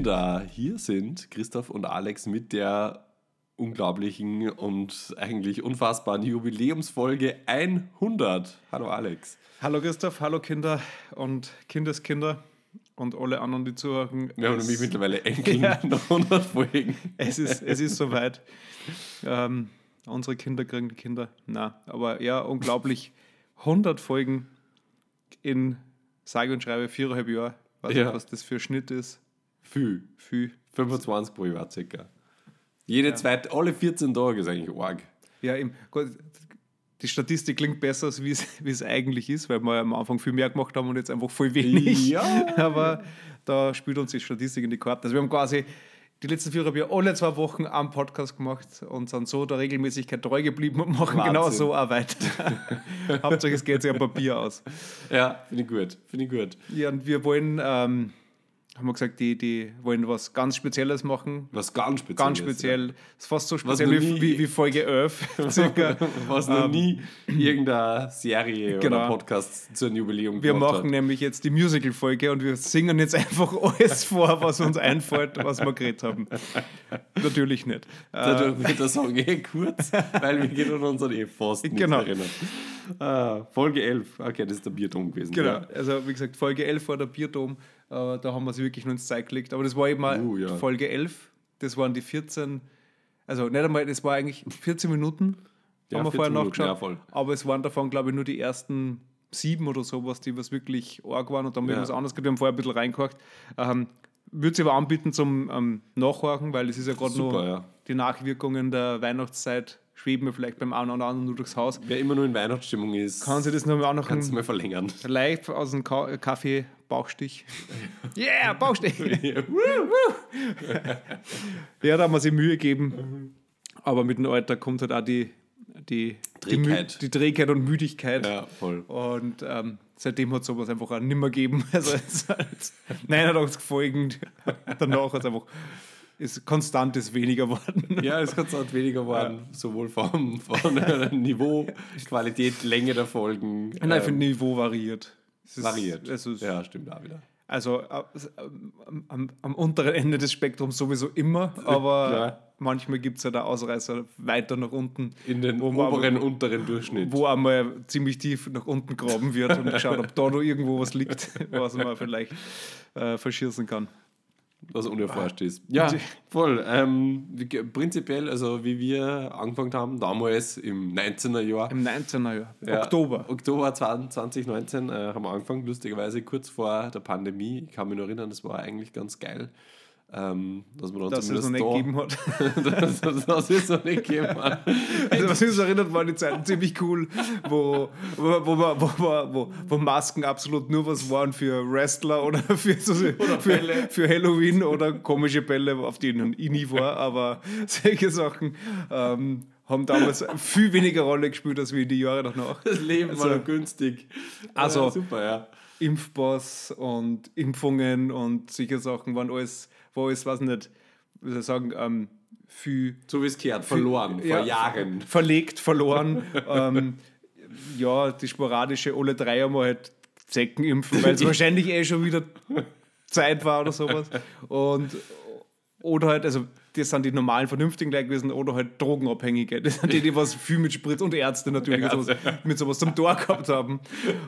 Kinder, hier sind Christoph und Alex mit der unglaublichen und eigentlich unfassbaren Jubiläumsfolge 100. Hallo Alex. Hallo Christoph, hallo Kinder und Kindeskinder und alle anderen, die zuhören. Wir haben nämlich mittlerweile Enkel Ja. nach 100 Folgen. Es ist, es ist soweit. Ähm, unsere Kinder kriegen die Kinder. Na, aber ja, unglaublich. 100 Folgen in sage und schreibe viereinhalb Jahre. Weiß Ja. nicht, was das für ein Schnitt ist. Viel. Viel. 25 pro Jahr circa. Jede zweite, alle 14 Tage ist eigentlich arg. Ja, Gott, die Statistik klingt besser, als wie es, eigentlich ist, weil wir am Anfang viel mehr gemacht haben und jetzt einfach voll wenig. Ja. Aber da spielt uns die Statistik in die Karten. Also wir haben quasi die letzten vier Jahre alle zwei Wochen am Podcast gemacht und sind so der Regelmäßigkeit treu geblieben und machen Wahnsinn. genau so auch weiter. Hauptsache es geht sich ein Papier aus. Ja, finde ich gut. Finde ich gut. Ja, und wir wollen, ähm, haben wir gesagt, die, die wollen was ganz Spezielles machen. Was ganz speziell Ganz speziell. Das ist fast so speziell wie, wie, wie Folge 11 circa. Was noch Ähm, nie irgendeine Serie oder Genau. Podcast zu einem Jubiläum Wir machen hat. nämlich jetzt die Musical-Folge und wir singen jetzt einfach alles vor, was uns einfällt, was wir geredet haben. Natürlich nicht. Äh, Dadurch wird der Song eh kurz, weil wir gehen an unseren eh fast nicht Genau. erinnern. Ah, Folge 11, okay, das ist der Bierton gewesen. genau, Ja. also wie gesagt, Folge 11 war der Bierdom, äh, da haben wir sie wirklich nur ins Zeit gelegt. Aber das war eben Uh, ja. Folge 11, das waren die 14, also nicht einmal, das war eigentlich 14 Minuten, Ja, haben wir 14 vorher nachgeschaut. ja. Aber es waren davon, glaube ich, nur die ersten sieben oder sowas, die was wirklich arg waren und dann haben wir Ja. was anderes gehabt. Wir haben vorher ein bisschen reingehakt. Ähm, würde sie aber anbieten zum ähm, Nachhorchen, weil es ist ja gerade nur ja. die Nachwirkungen der Weihnachtszeit schweben mir vielleicht beim einen oder anderen nur durchs Haus. Wer immer nur in Weihnachtsstimmung ist, Kann sie das noch mal auch noch kannst du mal verlängern. live aus dem Ka Kaffee Bauchstich. Yeah, Bauchstich! ja, da haben wir sich Mühe gegeben. Aber mit dem Alter kommt halt auch die, die, die, Trägheit. die Trägheit und Müdigkeit. ja, voll. Und ähm, seitdem hat es sowas einfach auch nimmer gegeben. Also es hat 89 Folgen danach hat es einfach ist konstant ist weniger geworden. Ja, es hat halt weniger geworden, sowohl vom, äh, Niveau, Qualität, Länge der Folgen. Nein, ähm, finde Niveau variiert. Es ist- variiert. Ist, ja, stimmt auch wieder. Also äh, am, am, am unteren Ende des Spektrums sowieso immer, aber Klar. manchmal gibt es ja da Ausreißer weiter nach unten, In den oberen, aber- unteren Durchschnitt. wo einmal ziemlich tief nach unten graben wird und schaut, ob da noch irgendwo was liegt, was man vielleicht äh, verschießen kann. Was unerforscht ist. Ja, voll. Ähm, prinzipiell, also wie wir angefangen haben, damals im 19er Jahr. Im 19. Jahr, Ja, Oktober. Oktober 2019 äh, haben wir angefangen, lustigerweise kurz vor der Pandemie. Ich kann mich noch erinnern, das war eigentlich ganz geil. Ähm, dass man dann Dass es noch nicht da, gegeben hat. dass, dass, dass es noch nicht gegeben hat. Also, was so erinnert, waren die Zeiten ziemlich cool, wo, wo, wo, wo, wo, wo, Masken absolut nur was waren für Wrestler oder für, so, für, Bälle. für Halloween oder komische Bälle, auf denen ich nie war. Aber solche Sachen ähm, haben damals viel weniger Rolle gespielt als wie die Jahre danach. Das Leben war Also- noch günstig. Also- Äh, super, ja. Impfpass und Impfungen und solche Sachen waren alles, war alles, weiß nicht, wie soll ich sagen, ähm, viel So wie es gehört, verloren, Ja, vor Jahren. Verlegt, verloren. ähm, ja, die sporadische alle drei einmal halt Zecken impfen, weil es wahrscheinlich eh schon wieder Zeit war oder sowas. Und oder halt, also das sind die normalen, vernünftigen Leute gewesen, oder halt Drogenabhängige. Das sind die, die was viel mit Spritz und Ärzte natürlich mit sowas, mit sowas zum Tor gehabt haben.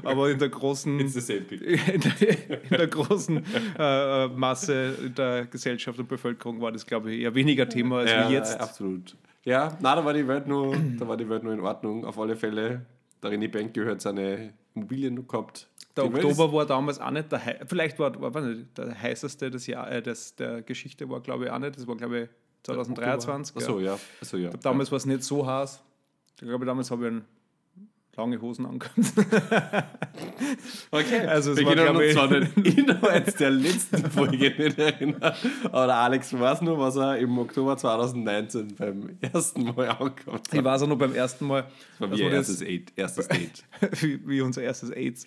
Aber in der großen, in der, in der großen äh, Masse der Gesellschaft und Bevölkerung war das, glaube ich, eher weniger Thema als Ja, wie jetzt. absolut. Ja, na, da war die Welt nur, da war die Welt nur in Ordnung. Auf alle Fälle, der René Bank gehört seine Immobilien gehabt. Der Welt Oktober war damals auch nicht der, hei- vielleicht war, war weiß nicht, der heißeste des Jahr, äh, des, der Geschichte war, glaube ich, auch nicht. Das war, glaube ich, 2023. Achso, ja. Achso, ja. Damals war es nicht so heiß. Ich glaube, damals habe ich ein lange Hosen angehabt. Okay, Also es wir können uns zwar den Inhalt der letzten Folge nicht erinnern, aber der Alex weiß nur, was er im Oktober 2019 beim ersten Mal angehabt Ich weiß auch noch beim ersten Mal, Das war wie ihr das- erstes, Date, erstes Date. wie, wie unser erstes AIDS.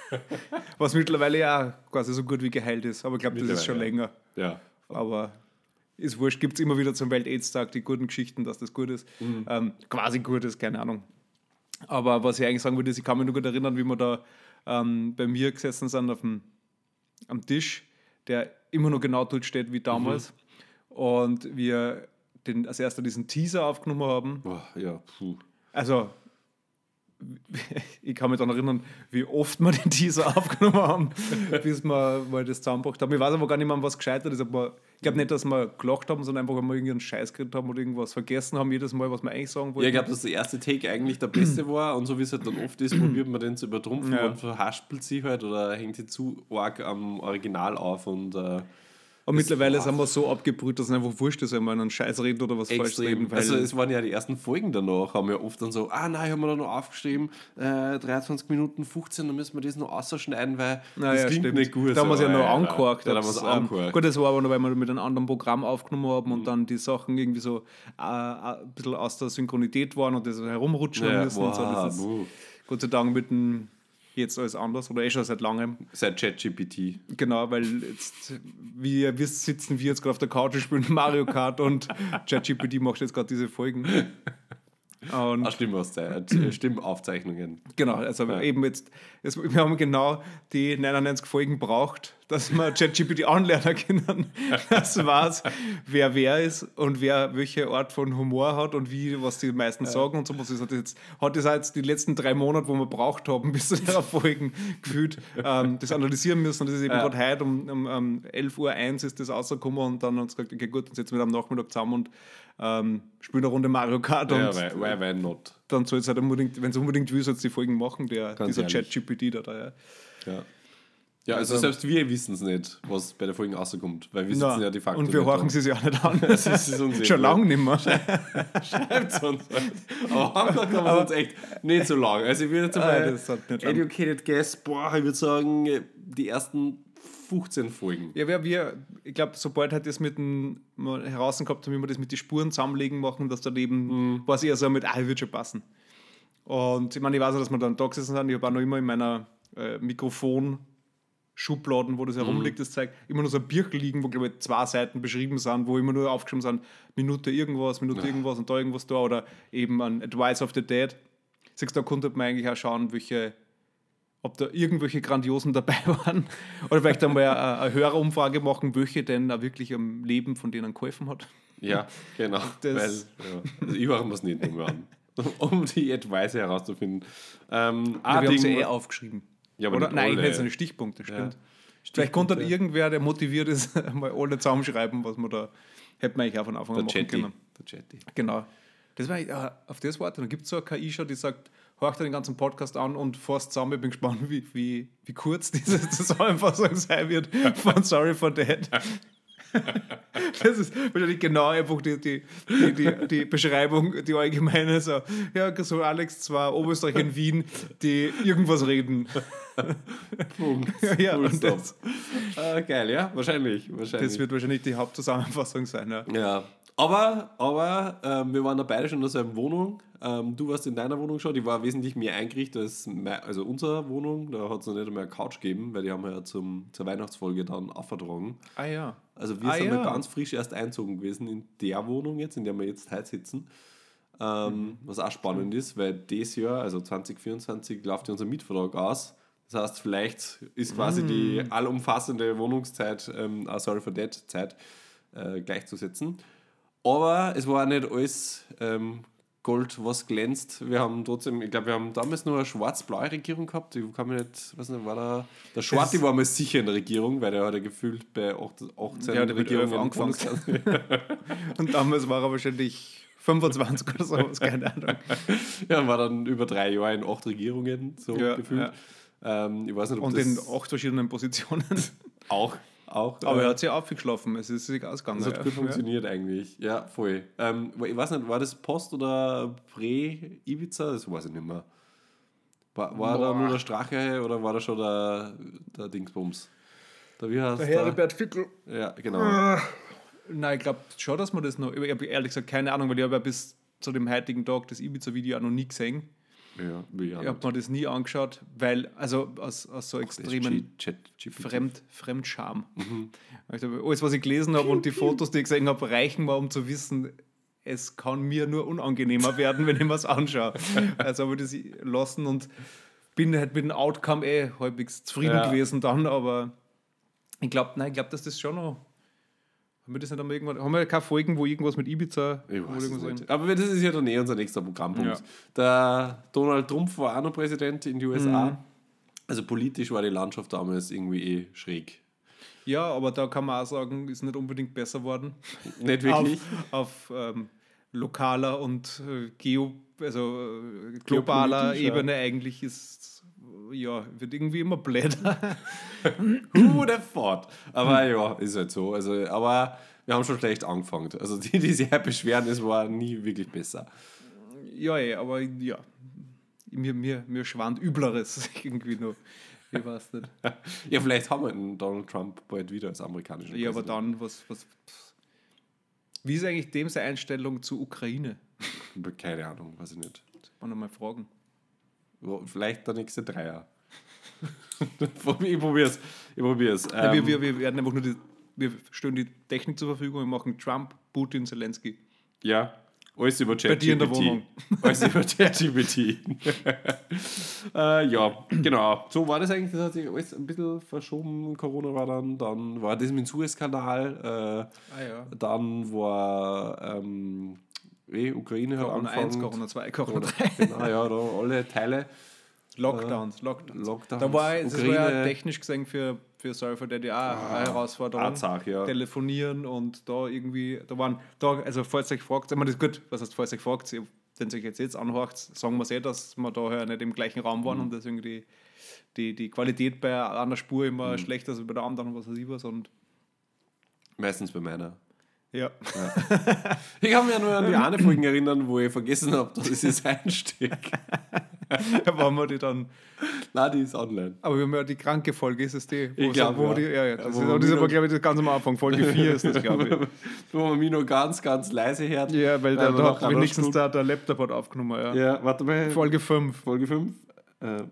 Was mittlerweile ja quasi so gut wie geheilt ist. Aber ich glaube, das ist schon Mittlerweile, länger. Ja. Aber ist wurscht, gibt es immer wieder zum Welt-AIDS-Tag die guten Geschichten, dass das gut ist. Ähm, quasi gut ist, keine Ahnung. Aber was ich eigentlich sagen würde, ist, ich kann mich nur gut erinnern, wie wir da ähm, bei mir gesessen sind auf dem, am Tisch. der immer noch genau dort steht wie damals. Und wir den, als erster diesen Teaser aufgenommen haben. Boah, ja, puh. Also, ich kann mich daran erinnern, wie oft wir den Teaser aufgenommen haben, bis wir mal das zusammengebracht haben. Ich weiß aber gar nicht mehr, was gescheitert ist. Aber ich glaube nicht, dass wir gelacht haben, sondern einfach, wir irgendeinen Scheiß geredet haben oder irgendwas vergessen haben, jedes Mal, was wir eigentlich sagen Ja, wollten. ich glaube, dass der erste Take eigentlich der beste war und so wie es halt dann oft ist, probiert man den zu übertrumpfen Ja. und verhaspelt sich halt oder hängt sich zu arg am Original auf und äh, Und mittlerweile sind wir so abgebrüht, dass es einfach wurscht ist, wenn wir einen Scheiß reden oder was falsch extrem. reden. Weil also es waren ja die ersten Folgen danach, haben wir oft dann so, ah nein, haben wir da noch aufgeschrieben, äh, 23 Minuten 15, dann müssen wir das noch ausschneiden, weil Naja, das klingt stimmt. nicht gut. Da haben wir es ja So, noch Alter. angekorkt. Ja, da haben wir es Ob's, ähm. Gut, das war aber noch, weil wir mit einem anderen Programm aufgenommen haben und dann die Sachen irgendwie so äh, äh, ein bisschen aus der Synchronität waren und das herumrutschen Ja, müssen. und so. wow, ist buh. Gott sei Dank mit dem jetzt alles anders oder eh schon seit langem. Seit ChatGPT. Genau, weil jetzt, wie ihr wisst, sitzen wir jetzt gerade auf der Couch und spielen Mario Kart und ChatGPT macht jetzt gerade diese Folgen. Und Ah, Stimmaufzei- äh, Stimmaufzeichnungen. Genau, also Ja. eben jetzt, jetzt, wir haben genau die 99 Folgen braucht, dass wir ChatGPT anlernen können. Das war's, wer wer ist und wer welche Art von Humor hat und wie, was die meisten sagen und so. Das hat jetzt, hat das auch jetzt die letzten drei Monate, wo wir braucht haben, bis zu der Folgen gefühlt, ähm, das analysieren müssen. Und das ist eben Ja. gerade heute um, um, um 11.01 Uhr ist das rausgekommen und dann haben sie gesagt, okay gut, dann setzen wir am Nachmittag zusammen und ähm, spielen eine Runde Mario Kart und Ja, why, why, why not? dann soll es halt unbedingt, wenn es unbedingt will, soll es die Folgen machen, der, Ganz dieser. Chat-GPT da. da ja. Ja. Ja, also, Also- selbst wir wissen es nicht, was bei der Folge rauskommt, weil wir sitzen Na, ja de facto und wir horchen sie sich auch nicht an. Das ist uns eh Schon lange nicht mehr. Schreibt's uns. Aber Hamburg haben wir uns echt nicht so lang. Also ich würde jetzt Ah, mal das hat nicht lang. Educated Guess, boah, ich würde sagen, die ersten 15 Folgen. Ja, wir, wir, ich glaube, sobald halt das mit dem mal heraus gehabt haben, wie wir das mit den Spuren zusammenlegen machen, dass dann eben, Mhm. war es eher so mit, ah, wird schon passen. Und ich meine, ich weiß auch, dass wir dann da gesessen sind. Ich habe auch noch immer in meiner äh, Mikrofon-Schubladen, wo das Mhm. herumliegt, das zeigt, immer nur so ein Birkel liegen, wo, glaube ich, zwei Seiten beschrieben sind, wo immer nur aufgeschrieben sind, Minute irgendwas, Minute irgendwas und da irgendwas da oder eben ein Advice of the Dead. Siehst du, da konnte man eigentlich auch schauen, welche ob da irgendwelche Grandiosen dabei waren. Oder vielleicht einmal eine, eine Hörerumfrage machen, welche denn auch wirklich am Leben von denen geholfen hat. Ja, genau. Das- Weil, ja, also ich mir es nicht mehr an. Um die Advice herauszufinden. Ähm, Ja, wir haben sie eh aufgeschrieben. Ja, aber Oder? Nein, alle. ich so eine Stichpunkte, stimmt. Ja. Vielleicht konnte dann irgendwer, der motiviert ist, mal alle zusammenschreiben, was man da hätte man eigentlich auch von Anfang an machen Chatty. können. Der Chatty. Genau. Das war, ja, auf das warte. Dann gibt es so eine KI schon, die sagt, horcht dir den ganzen Podcast an und fasst zusammen. Ich bin gespannt, wie, wie, wie kurz diese Zusammenfassung sein wird von Sorry for That. Das ist wahrscheinlich genau einfach die, die, die, die, Beschreibung, die allgemeine. So, ja, so Alex, zwei Oberösterreicher in Wien, die irgendwas reden. Punkt. Ja, und das, Ah, geil, ja, wahrscheinlich. wahrscheinlich. das wird wahrscheinlich die Hauptzusammenfassung sein. Ja. Ja, aber, aber ähm, wir waren da beide schon in derselben Wohnung. Ähm, du warst in deiner Wohnung schon, die war wesentlich mehr eingerichtet als mei- also unsere Wohnung. Da hat es noch nicht einmal eine Couch gegeben, weil die haben wir ja zum, zur Weihnachtsfolge dann aufgetragen. Ah ja. Also wir Ah, sind ja. ganz frisch erst einzogen gewesen in der Wohnung jetzt, in der wir jetzt heute sitzen. Ähm, Was auch spannend ist, weil dieses Jahr, also 2024, läuft ja unser Mietvertrag aus. Das heißt, vielleicht ist quasi die allumfassende Wohnungszeit, ähm, sorry for that, Zeit äh, gleichzusetzen. Aber es war nicht alles ähm, Gold, was glänzt. Wir haben trotzdem, ich glaube, wir haben damals nur eine schwarz-blaue Regierung gehabt. Ich kann mich nicht, weiß nicht, war da, der Schwarti war mal sicher in der Regierung, weil der hat ja gefühlt bei 18 18 Der hat elf angefangen. Und damals war er wahrscheinlich 25 oder sowas, keine Ahnung. Ja, war dann über drei Jahre in acht Regierungen, so Ja, gefühlt. Ähm, ich weiß nicht, ob Und in acht verschiedenen Positionen. auch, auch Aber äh, er hat sich aufgeschlafen, es ist sich ausgegangen. das hat ja. gut funktioniert eigentlich. Ja, voll. Ähm, ich weiß nicht, war das Post oder Prä-Ibiza? Das weiß ich nicht mehr. War, war da nur der Strache oder war da schon der, der Dingsbums? Der, wie heißt Der der? Heribert Fickel. Ja, genau. Nein, ich glaube schon, dass man das noch. Ich habe ehrlich gesagt keine Ahnung, weil ich habe ja bis zu dem heutigen Tag das Ibiza-Video auch noch nie gesehen. Ja, will ich habe mir das nie angeschaut, weil, also aus, aus so extremen. Fremd, Fremdscham. Also alles, was ich gelesen habe und die Fotos, die ich gesehen habe, reichen mir, um zu wissen, es kann mir nur unangenehmer werden, wenn ich mir es anschaue. Also habe ich das lassen und bin halt mit dem Outcome eh halbwegs zufrieden Ja. gewesen dann, aber Ich glaube, nein, ich glaube, dass das schon noch. Haben wir das nicht irgendwann. Haben wir keine Folgen, wo irgendwas mit Ibiza. Ich wo weiß es irgendwas nicht. Aber das ist ja dann eh unser nächster Programmpunkt. Ja. Der Donald Trump war auch noch Präsident in die USA. Also politisch war die Landschaft damals irgendwie eh schräg. Ja, aber da kann man auch sagen, ist nicht unbedingt besser worden. Nicht wirklich. Auf, auf ähm, lokaler und äh, geo, also äh, globaler. Ebene eigentlich ist ja, wird irgendwie immer bläder. Who the thought? Aber ja, ist halt so. Also, aber wir haben schon schlecht angefangen. Also die, die sich halt beschweren, es war nie wirklich besser. ja, eh, aber ja. Mir, mir, mir schwant Übleres irgendwie noch. Ich weiß nicht. Ja, vielleicht haben wir einen Donald Trump bald wieder als amerikanischen Ja, aber Präsidenten. dann, was, was. Wie ist eigentlich dem seine Einstellung zur Ukraine? Keine Ahnung, weiß ich nicht. Das kann man mal fragen. Vielleicht der nächste Dreier. ich probier's. Ich probier's. Ja, Ähm, wir, wir, wir werden einfach nur die, wir stellen die Technik zur Verfügung, wir machen Trump, Putin, Zelensky. Ja, alles über ChatGPT. Bei dir in der Wohnung. Alles über ChatGPT. äh, ja, genau. So war das eigentlich. Das hat sich alles ein bisschen verschoben. Corona war dann. Dann war das mit dem Suezkanal. Ah ja. Äh, dann war ähm, eh, Ukraine hat Corona 1, angefangen. Corona 2, Corona Oder- 3. Genau, ja, da alle Teile. Lockdowns, Lockdowns. Lockdowns. Da war das war ja Ukraine. technisch gesehen für, für Surfer Daddy auch eine Herausforderung. Arzach, ja. Telefonieren und da irgendwie, da waren, da, also falls ihr euch fragt, ich meine, das ist gut, was heißt, falls ihr euch fragt, wenn ihr euch jetzt, jetzt anhört, sagen wir es eh, dass wir da ja nicht im gleichen Raum Mhm. waren und deswegen die, die, die Qualität bei einer Spur immer Mhm. schlechter als bei der anderen was weiß ich was und Meistens bei meiner. Ja. Ich kann mich ja nur an die eine Folgen erinnern, wo ich vergessen habe, dass es jetzt einsteckt. da waren wir die dann, Nein, die ist online. aber wir haben ja die kranke Folge, ist es die? Wo Ich glaub, wo ja. Die, ja, ja, das Wo ist, das ist aber, glaube ich, das ganz am Anfang, Folge 4 ist das, glaube ich. Wo man mich noch ganz, ganz leise hört. Ja, weil wir da, da hat wenigstens der, der Laptop hat aufgenommen, ja. Ja, warte mal. Folge 5. Folge 5. Äh,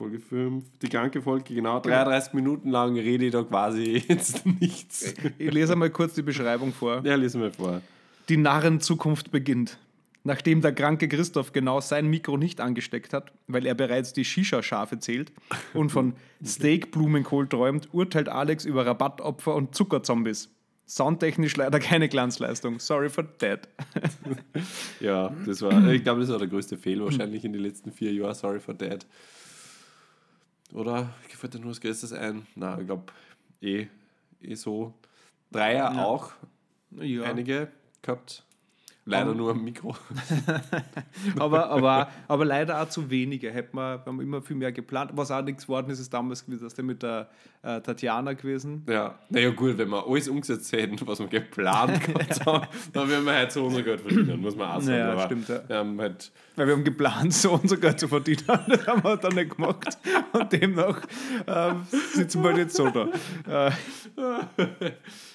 Folge 5. Die kranke Folge, genau. 33 Minuten lang rede ich da quasi jetzt nichts. Ich lese mal kurz die Beschreibung vor. Ja, lesen wir vor. Die Narrenzukunft beginnt. Nachdem der kranke Christoph genau sein Mikro nicht angesteckt hat, weil er bereits die Shisha-Schafe zählt und von Steak-Blumenkohl träumt, urteilt Alex über Rabattopfer und Zuckerzombies. Soundtechnisch leider keine Glanzleistung. Sorry for that. Ja, das war, ich glaube, das war der größte Fail wahrscheinlich in den letzten vier Jahren. Sorry for that. Oder gefällt dir nur das Größtes ein? Nein, ich glaube, eh, eh so. Dreier Ja. auch Ja. einige gehabt. Leider Um, nur am Mikro. aber, aber, aber leider auch zu wenige. Hätten wir, wir haben immer viel mehr geplant. Was auch nichts geworden ist, ist damals gewesen, dass der mit der äh, Tatjana gewesen. Ja, naja gut, wenn wir alles umgesetzt hätten, was wir geplant gehabt haben, dann würden wir halt so unser Geld verdienen, muss man auch sagen. Ja, Aber stimmt, ja. Wir haben halt, Weil wir haben geplant, so unser Geld zu verdienen. Das haben wir dann nicht gemacht. Und demnach ähm, sitzen wir jetzt so da. Äh,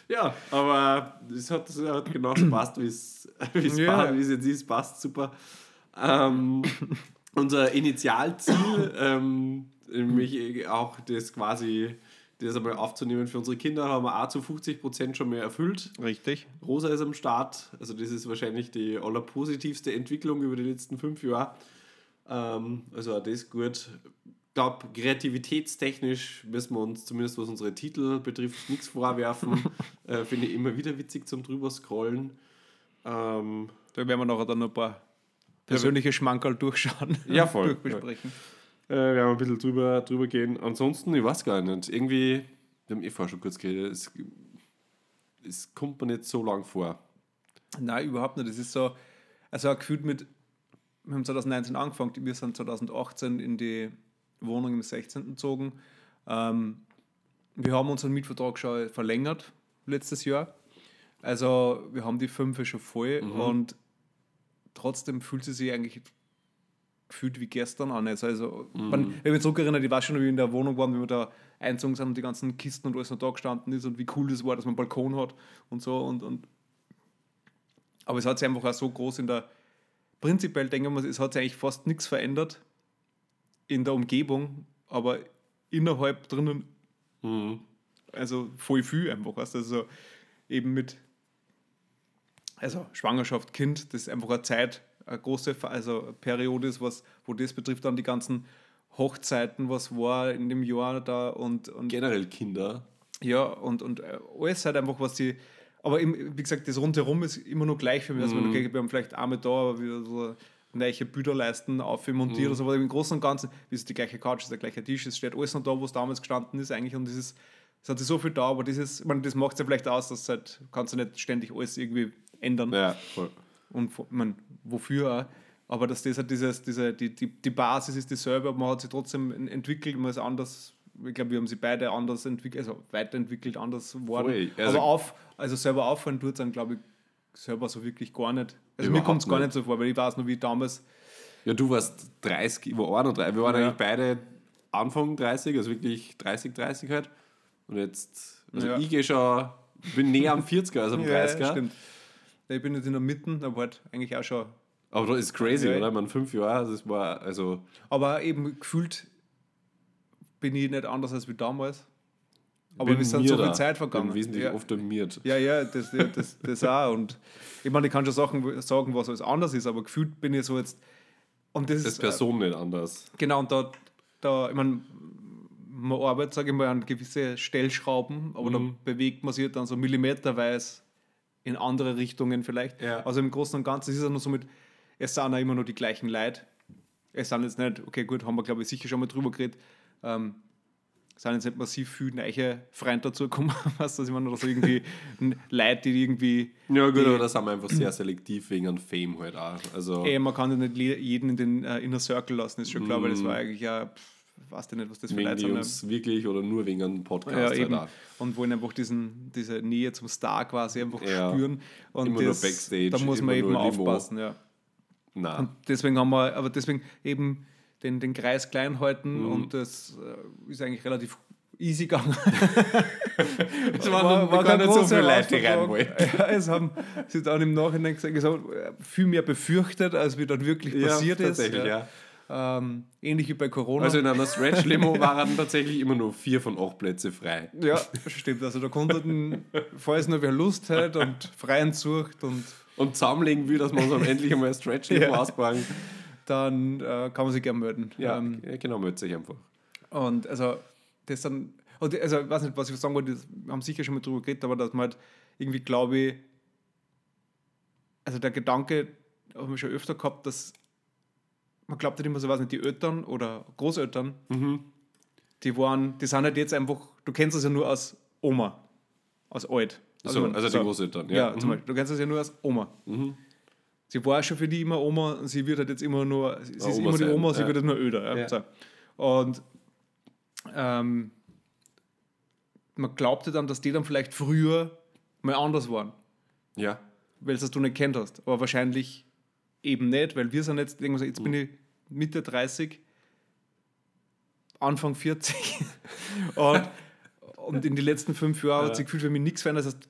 ja, aber es hat, es hat genau so passt, wie es Ja. passt, wie es jetzt ist, passt super. Ähm, unser Initialziel, ähm, nämlich auch das quasi, das einmal aufzunehmen für unsere Kinder, haben wir auch zu 50% schon mehr erfüllt. Richtig. Rosa ist am Start. Also das ist wahrscheinlich die allerpositivste Entwicklung über die letzten fünf Jahre. Ähm, also auch das gut. Ich glaube, kreativitätstechnisch müssen wir uns, zumindest was unsere Titel betrifft, nichts vorwerfen. äh, Finde ich immer wieder witzig zum drüber scrollen. Ähm, Da werden wir nachher dann noch ein paar persönliche Schmankerl durchschauen. Ja, voll. Durchbesprechen. äh, wir haben ein bisschen drüber, drüber gehen. Ansonsten, ich weiß gar nicht. Irgendwie, wir haben eh vorher schon kurz geredet, es, es kommt mir nicht so lang vor. Nein, überhaupt nicht. Das ist so, also gefühlt mit, wir haben 2019 angefangen, wir sind 2018 in die Wohnung im 16. gezogen. Ähm, wir haben unseren Mietvertrag schon verlängert letztes Jahr. Also wir haben die fünf schon voll und trotzdem fühlt sie sich eigentlich gefühlt wie gestern an. Also, also man, wenn ich mich zurückerinnere, ich weiß schon, wie wir in der Wohnung waren, wie wir da einzogen sind und die ganzen Kisten und alles noch da gestanden ist und wie cool das war, dass man einen Balkon hat und so und, und aber es hat sich einfach auch so groß in der. Prinzipiell denke ich mal, es hat sich eigentlich fast nichts verändert in der Umgebung, aber innerhalb drinnen, Mhm. also voll viel einfach. Weißt? Also eben mit also Schwangerschaft, Kind, das ist einfach eine Zeit, eine große also eine Periode ist, was, wo das betrifft, dann die ganzen Hochzeiten, was war in dem Jahr da und, und Generell Kinder. Ja, und, und äh, alles halt einfach, was die. Aber im, wie gesagt, das rundherum ist immer nur gleich für mich. Also, wenn, okay, wir haben vielleicht Arme da, aber wieder so neue Büderleisten aufmontiert Mhm. oder so, aber im Großen und Ganzen ist es die gleiche Couch, ist der gleiche Tisch, es steht alles noch da, wo es damals gestanden ist eigentlich und dieses, es hat sich so viel da, aber dieses, ich meine, das macht es ja vielleicht aus, dass halt, kannst du nicht ständig alles irgendwie ändern Ja, voll. und ich mein, wofür auch. Aber dass das halt dieses, diese, die, die, die Basis ist dieselbe, aber man hat sich trotzdem en- entwickelt, man ist anders. Ich glaube, wir haben sie beide anders entwickelt, also weiterentwickelt, anders geworden. Also- aber auf, also selber aufhören tut es dann, glaube ich, selber so wirklich gar nicht. Also mir Überhaupt kommt es gar nicht. so vor, weil ich weiß noch, wie damals. Ja, du warst 30, ich war auch noch 30. Wir waren Ja. eigentlich beide Anfang 30, also wirklich 30, 30 halt. Und jetzt, also Ja. ich gehe schon, bin näher am 40er als am 30er. stimmt. Ich bin jetzt in der Mitte, aber halt eigentlich auch schon. Aber das ist crazy, Ja. oder? Man, fünf Jahre, das war, also, Aber eben gefühlt bin ich nicht anders als wie damals. Aber es sind so viel da. Zeit vergangen. Bin wesentlich Ja. optimiert. Ja, ja, das, ja, das, das auch. Und ich meine, ich kann schon Sachen sagen, was alles anders ist, aber gefühlt bin ich so jetzt. Und das Das ist. Person nicht anders. Äh, genau, und da, da ich meine, man arbeitet, sage ich mal, an gewisse Stellschrauben, aber da Mhm. bewegt man sich dann so millimeterweise in andere Richtungen vielleicht. Ja. Also im Großen und Ganzen ist es ja nur so mit, es sind auch immer nur die gleichen Leute. Es sind jetzt nicht, okay, gut, haben wir glaube ich sicher schon mal drüber geredet, ähm, sind jetzt nicht massiv viele neue Freunde dazugekommen, was ich meine, oder so irgendwie Leute, die irgendwie Ja, gut, aber das haben wir einfach sehr selektiv wegen einem Fame halt auch. Also, Ey, man kann ja nicht jeden in den äh, Inner Circle lassen, ist schon klar, weil das war eigentlich ja, weiß ich nicht, was das für Leute sind. ne? Wirklich oder nur wegen einem Podcast Ja, halt eben. auch. Und wollen einfach diesen, diese Nähe zum Star quasi einfach Ja. spüren. Und Immer nur das, Backstage, da muss man immer eben nur aufpassen, ja. Nein. Und deswegen haben wir, aber deswegen eben den, den Kreis klein Mhm. halten und das äh, ist eigentlich relativ easy gegangen. Es waren war, kein gar nicht so viele Leute, die rein. Ja, es haben sie dann im Nachhinein gesagt, es haben viel mehr befürchtet, als wie dann wirklich passiert ist. tatsächlich, ja. Ähm, ähnlich wie bei Corona. Also in einer Stretch-Limo waren tatsächlich immer nur vier von acht Plätze frei. ja, stimmt. Also da konnten, falls nur wer Lust hat und freien sucht und Und zusammenlegen will, dass wir uns am endlich einmal Stretch-Limo Ja. ausbauen. Dann äh, kann man sich gerne melden. Ja, Ähm, ja, genau, meldet sich einfach. Und also, das dann, also, ich weiß nicht, was ich sagen wollte, das- wir haben sicher schon mal drüber geredet, aber dass man halt irgendwie, glaube ich, also der Gedanke, haben wir schon öfter gehabt, dass man glaubt halt immer so, weiß nicht, die Eltern oder Großeltern, Mhm. die waren, die sind halt jetzt einfach, du kennst das ja nur als Oma, als alt. So, man- also die Großeltern, Ja, ja. zum Mhm. Beispiel, du kennst das ja nur als Oma. Mhm. Sie war schon für die immer Oma sie wird halt jetzt immer nur, sie ist Oma immer die sein, Oma, sie ja. wird jetzt nur öder. Ja. Ja. So. Und ähm, man glaubte dann, dass die dann vielleicht früher mal anders waren, Ja. weil es das du nicht kennt hast. Aber wahrscheinlich eben nicht, weil wir sind jetzt, jetzt bin ich Mitte 30, Anfang 40 und, und in den letzten fünf Jahren hat sich gefühlt für mich nichts verändert. Das heißt,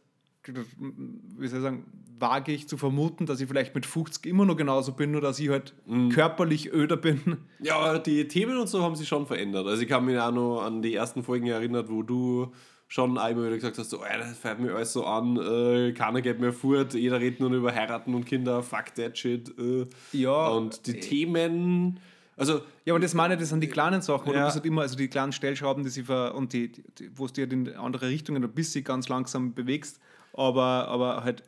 wie soll ich sagen, wage ich zu vermuten, dass ich vielleicht mit 50 immer noch genauso bin, nur dass ich halt körperlich öder bin. Ja, aber die Themen und so haben sich schon verändert. Also ich kann mich auch noch an die ersten Folgen erinnern, wo du schon einmal wieder gesagt hast, so, "Ey, das fällt mir alles so an, äh, keiner geht mehr fort, jeder redet nur über heiraten und Kinder, fuck that shit. Äh. Ja, Und die Themen, also Ja, aber das meine ich, das sind die kleinen Sachen. Ja. du bist halt immer, also die kleinen Stellschrauben, die sie ver, und die, die, wo es dir in andere Richtungen ein bisschen ganz langsam bewegst, aber, aber halt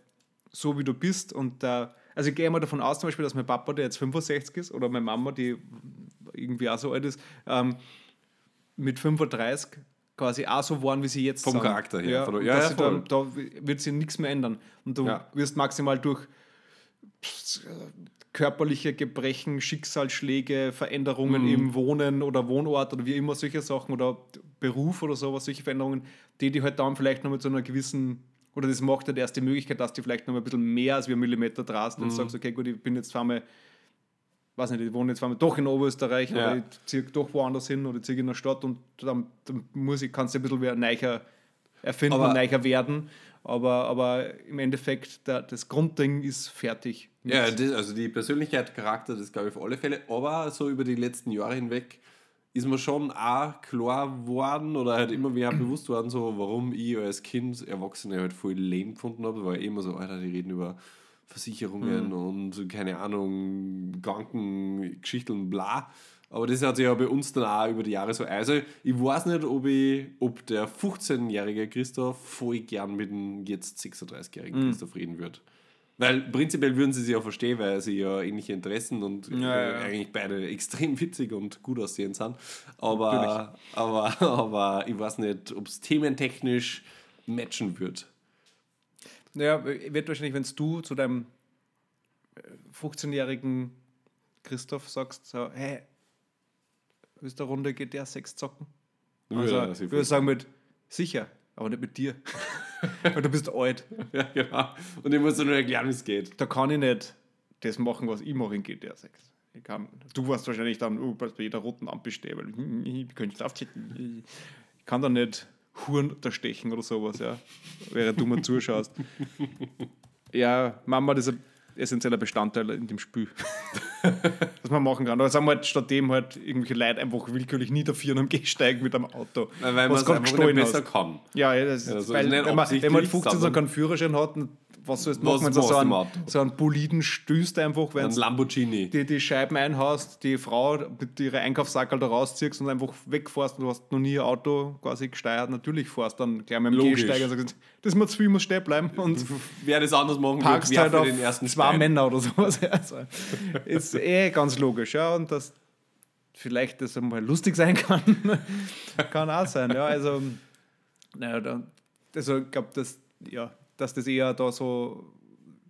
so wie du bist. Und da, also ich gehe mal davon aus, zum Beispiel, dass mein Papa, der jetzt 65 ist, oder meine Mama, die irgendwie auch so alt ist, ähm, mit 35 quasi auch so waren, wie sie jetzt Vom sind. Charakter her, Ja, von ja, ja, da, da wird sich nichts mehr ändern. Und du Ja. wirst maximal durch körperliche Gebrechen, Schicksalsschläge, Veränderungen Mhm. im Wohnen oder Wohnort oder wie immer solche Sachen oder Beruf oder sowas, solche Veränderungen, die die halt dann vielleicht noch mit so einer gewissen, oder das macht halt erst die Möglichkeit, dass die vielleicht noch mal ein bisschen mehr als wie ein Millimeter drast Mhm. und sagst, okay, gut, ich bin jetzt zweimal, weiß nicht, ich wohne jetzt zweimal doch in Oberösterreich Ja. oder ich ziehe doch woanders hin oder ich ziehe in eine Stadt und dann, dann muss ich, kannst du ein bisschen wieder neicher erfinden Aber- und neicher werden. Aber, aber im Endeffekt, der, das Grundding ist fertig. Ja, das, also die Persönlichkeit, Charakter, das glaube ich auf alle Fälle. Aber so über die letzten Jahre hinweg ist mir schon auch klar geworden oder halt immer mehr bewusst worden, so warum ich als Kind Erwachsene halt voll lame gefunden habe, weil immer so, Alter, die reden über Versicherungen und keine Ahnung, Kranken, Geschichten, bla. Aber das hat sich ja bei uns dann auch über die Jahre so. Also, ich weiß nicht, ob, ich, ob der 15-jährige Christoph voll gern mit dem jetzt 36-jährigen Mhm. Christoph reden wird. Weil prinzipiell würden sie sich ja verstehen, weil sie ja ähnliche Interessen und Ja, äh, ja. eigentlich beide extrem witzig und gut aussehend sind. Aber, aber, aber ich weiß nicht, ob es thementechnisch matchen wird. Ja, wird wahrscheinlich, wenn du zu deinem äh, 15-jährigen Christoph sagst, so, hey, willst du eine Runde GTA 6 zocken? Also, er ich würde sagen mit, sicher, aber nicht mit dir. Weil du bist alt. Ja, genau. Und ich muss dir nur erklären, wie es geht. Da kann ich nicht das machen, was ich mache in GTA 6. Ich kann, du warst wahrscheinlich dann, oh, bei jeder roten Ampel stehen, weil hm, ich könnte nicht. Ich kann da nicht Huren unterstechen oder sowas, ja. Während du mir zuschaust. Ja, Mama, das ist essentieller Bestandteil in dem Spiel. was man machen kann. Aber sagen wir halt statt dem halt irgendwelche Leute einfach willkürlich niederführen am Gehsteig mit einem Auto. Weil man was es gerade einfach nicht gestohlen besser hast. kann. Ja, ja, das ist, Ja, also weil, wenn, man, wenn man absichtlich, 15 so keinen Führerschein hat, was sollst du Was machen, wenn du machst so einen, so einen Boliden stößt einfach, wenn Ein du Lamborghini. die, die Scheiben einhaust, die Frau mit ihre Einkaufssackel da rausziehst und einfach wegfährst und du hast noch nie ein Auto quasi gesteuert, natürlich fährst dann gleich mit dem Logisch. Gehsteiger und sagst, das ist mir zu viel, muss stehen bleiben und Wer das anders machen parkst wird, halt auf den ersten zwei Stein. Männer oder sowas. Also, ist eh ganz logisch, ja, und das vielleicht das einmal lustig sein kann, kann auch sein, ja, also naja, also ich glaube, dass, ja, dass das eher da so,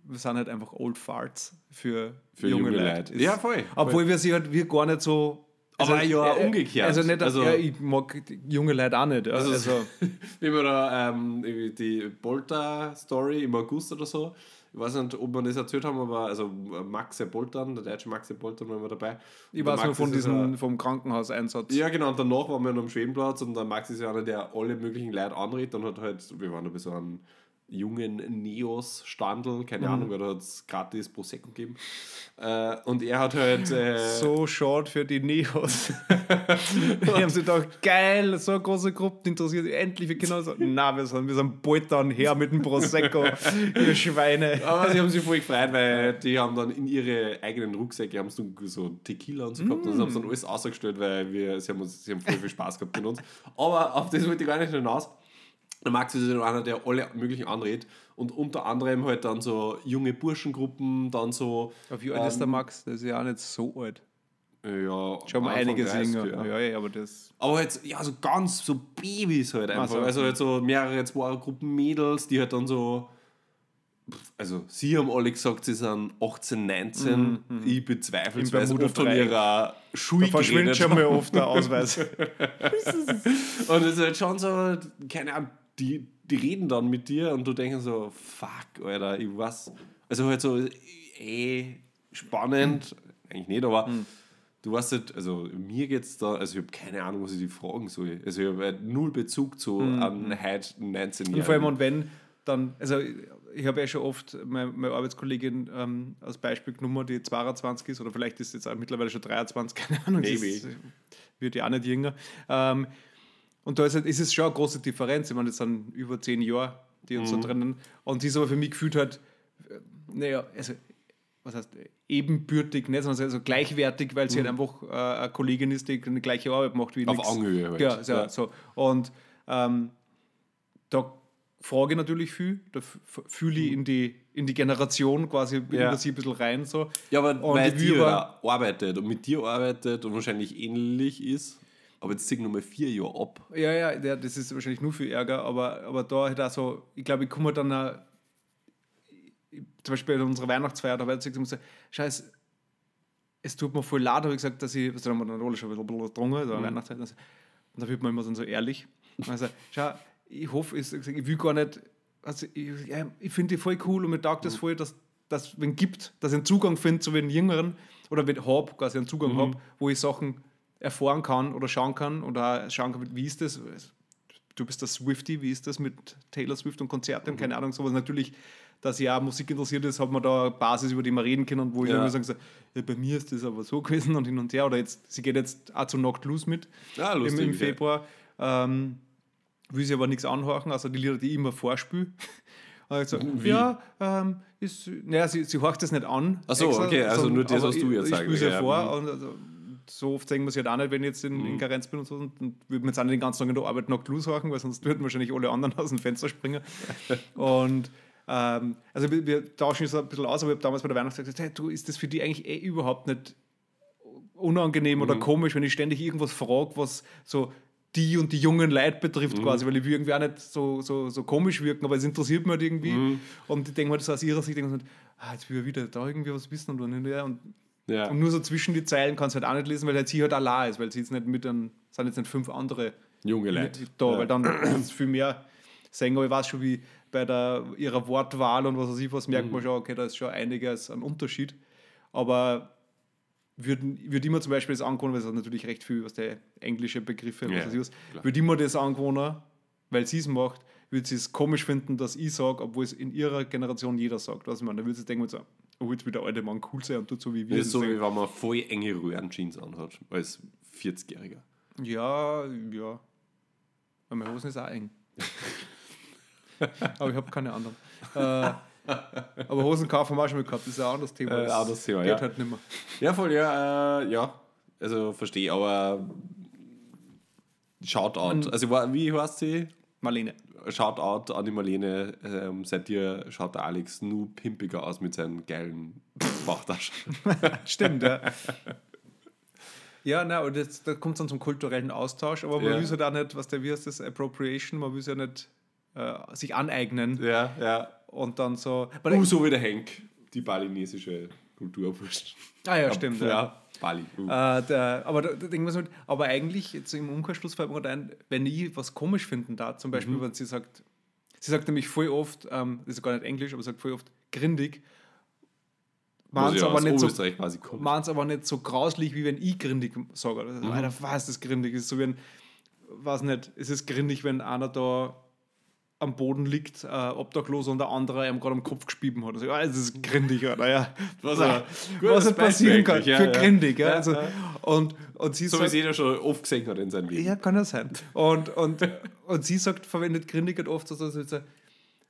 wir sind halt einfach Old Farts für, Für junge Leute. Ist- Ja, voll, Obwohl wir sie halt, wir gar nicht so Aber ja, äh, umgekehrt. Also nicht, Also- ja, ich mag junge Leute auch nicht. Also- Also, Wie wir da ähm, die Bolter-Story im August oder so, ich weiß nicht, ob wir das erzählt haben, aber also Maxe Boltern, der deutsche Maxe Boltern war immer dabei. ich weiß nur von diesem vom Krankenhauseinsatz. Ja, genau, und danach waren wir noch am Schwedenplatz und der Max ist ja einer, der alle möglichen Leute anredet und hat halt, wir waren da bei so einem jungen Neos-Standel, keine Mhm. Ahnung, da hat es gratis Prosecco gegeben. Äh, und er hat halt. Äh, So short für die Neos. die haben sich gedacht, geil, so große Gruppe interessiert sich endlich für Kinder. So, na, wir sind, wir sind bald dann her mit dem Prosecco, ihr Schweine. Aber sie haben sich voll gefreut, weil die haben dann in ihre eigenen Rucksäcke haben so, so Tequila und so gehabt und das haben dann alles ausgestellt, weil wir, sie, haben uns, sie haben voll viel Spaß gehabt mit uns. Aber auf das wollte ich gar nicht hinaus. Der Max ist ja einer, der alle möglichen anredet und unter anderem halt dann so junge Burschengruppen, dann so. Auf wie alt ist der Max? Der ist ja auch nicht so alt. Ja, Schon mal einiges 30, jünger. ja. Ja, aber das. Aber halt, ja, so ganz so Babys halt einfach. so. Also halt so mehrere, zwei Gruppen Mädels, die halt dann so. Also, sie haben alle gesagt, sie sind 18, 19. Ich bezweifle es, weil sie oft von ihrer Schule Da verschwindet schon mal oft der Ausweis. Und es ist halt schon so, keine Ahnung, die, die reden dann mit dir und du denkst so, fuck, Alter, ich weiß. Also halt so, eh, spannend, eigentlich nicht, aber Hm. du weißt halt, also mir geht's da, also ich habe keine Ahnung, was ich die fragen soll. Also ich habe halt null Bezug zu einem heute 19 Hm. Und vor allem, Jahren. und wenn, dann, also ich habe ja schon oft meine, meine Arbeitskollegin ähm, als Beispiel genommen, die 22 ist, oder vielleicht ist jetzt auch mittlerweile schon 23, keine Ahnung, Maybe. ist, wird ja auch nicht jünger. Ähm, und da ist, halt, ist es schon eine große Differenz. Ich meine, das sind über zehn Jahre, die uns Mhm. so trennen. Und sie ist aber für mich gefühlt halt, äh, naja, also, was heißt, ebenbürtig, nicht, sondern also gleichwertig, weil sie halt einfach äh, eine Kollegin ist, die eine gleiche Arbeit macht wie Mhm. Auf. Augenhöhe halt. Ja, so, Ja. so. Und ähm, da frage ich natürlich viel, da fühle ich in die, in die Generation quasi, bin Ja. ein bisschen rein. So. Ja, aber Und weil ich will dir aber- da arbeitet und mit dir arbeitet und wahrscheinlich ähnlich ist, aber jetzt zieh nochmal vier Jahre ab. Ja, ja, ja, das ist wahrscheinlich nur viel Ärger, aber, aber da halt auch so, ich glaube, ich komme dann auch, zum Beispiel bei unserer Weihnachtsfeier, da werde ich gesagt, scheiß, es tut mir voll leid, habe ich gesagt, dass ich, was haben wir dann alle schon ein bisschen getrunken, so mhm. Weihnachtszeit, also, und da wird man immer dann so ehrlich. Also, schau, ich hoffe, ich, ich will gar nicht, also ich, ich finde die voll cool und mir taugt das voll, dass dass wenn gibt, dass ich einen Zugang finde zu den Jüngeren oder wenn habe, quasi einen Zugang Mhm. habe, wo ich Sachen erfahren kann oder schauen kann oder schauen kann, wie ist das? Du bist der Swifty, wie ist das mit Taylor Swift und Konzerten? Mhm. Keine Ahnung, sowas. Natürlich, dass ja Musik interessiert ist, hat man da eine Basis, über die man reden kann und wo ich Ja. immer sagen so, ja, bei mir ist das aber so gewesen und hin und her. Oder jetzt, sie geht jetzt auch zu Knocked Loose mit Ja, im, lustig. im ja. Februar. Ähm, will sie aber nichts anhorchen, also die Lieder, die ich immer vorspüle. Also, Wie? ja, ähm, ist, naja, sie, sie horcht das nicht an. Ach so, okay, also nur das, was du ich- jetzt Ich sagst, spiele sie ja, vor mhm. und also, so oft sehen wir sie halt auch nicht, wenn ich jetzt in, Mhm. in Karenz bin und so. Und dann würden wir jetzt auch nicht den ganzen Tag in der Arbeit noch Blues horchen, weil sonst würden wahrscheinlich alle anderen aus dem Fenster springen. und ähm, also wir, wir tauschen es ein bisschen aus, aber ich habe damals bei der Weihnachtszeit gesagt, hey, du, ist das für die eigentlich eh überhaupt nicht unangenehm Mhm. oder komisch, wenn ich ständig irgendwas frage, was so die und die jungen Leute betrifft Mhm. quasi, weil ich will irgendwie auch nicht so, so, so komisch wirken, aber es interessiert mich halt irgendwie. Mhm. Und ich denke mir das aus ihrer Sicht, denke ich mir, ah, jetzt will er wieder da irgendwie was wissen und, und, ja, und, Ja. und nur so zwischen die Zeilen kannst du halt auch nicht lesen, weil halt sie halt allein ist, weil sie jetzt nicht mit einem, sind jetzt nicht fünf andere Junge Leute. da, Ja. weil dann ist viel mehr sehen, aber ich weiß schon, wie bei der, ihrer Wortwahl und was weiß ich was, Mhm. merkt man schon, okay, da ist schon einiges an Unterschied. Aber würde würd ich mir zum Beispiel das angewohnen, weil es hat natürlich recht viel, was der englische Begriffe, Ja, was weiß ich was, würde ich mir das angewohnen, weil sie es macht, würde sie es komisch finden, dass ich sage, obwohl es in ihrer Generation jeder sagt. Was ich meine, dann würde sie denken, so, oh, jetzt will der alte Mann cool sein und tut so wie wir. Das ist so, wie wenn man voll enge Röhrenjeans anhat, als 40-Jähriger. Ja, ja. Weil meine Hosen ist auch eng. aber ich habe keine anderen. Äh, aber Hosen kaufen haben wir auch schon mal gehabt, das ist ein anderes Thema. Äh, Das anderes Thema, geht ja. halt nicht mehr. Ja, voll, ja, äh, ja. Also verstehe, aber Shoutout. Also wie heißt sie? Marlene. Shoutout an die Marlene. Ähm, seit dir schaut der Alex nur pimpiger aus mit seinen geilen Bauchtaschen. Stimmt, ja. Ja, na, und das, da kommt es dann zum kulturellen Austausch, aber man Ja. will es halt auch nicht, was der wie heißt das, Appropriation, man will es ja nicht äh, sich aneignen ja, ja. und dann so. Uh, so wie der Henk, die balinesische Kulturwurst. ah ja, stimmt. Ja. Ja, Bali. Uh. Äh, der, aber da, da wir so, aber eigentlich jetzt im Umkehrschluss fällt mir gerade ein, wenn ich was komisch finden da, zum Beispiel, Mhm. wenn sie sagt, sie sagt nämlich voll oft, ähm, das ist gar nicht Englisch, aber sagt voll oft grindig, Was meint es ja aber, nicht so, aber nicht so grauslich, wie wenn ich grindig sage. Also, Mhm. Alter, was ist das grindig? Es ist so wie ein, weiß nicht, es ist grindig, wenn einer da am Boden liegt, äh, obdachlos und der andere ihm gerade am Kopf gespieben hat. Also, ah, das ist grindig, oder? Ja. Was Ja. gutes was halt passieren kann ja, für ja. grindig. Ja. Also. Und, und sie So wie sagt, es jeder schon oft gesehen hat in seinem Leben. ja, kann ja sein. Und, und, und sie sagt, verwendet grindig halt oft so, so, so, so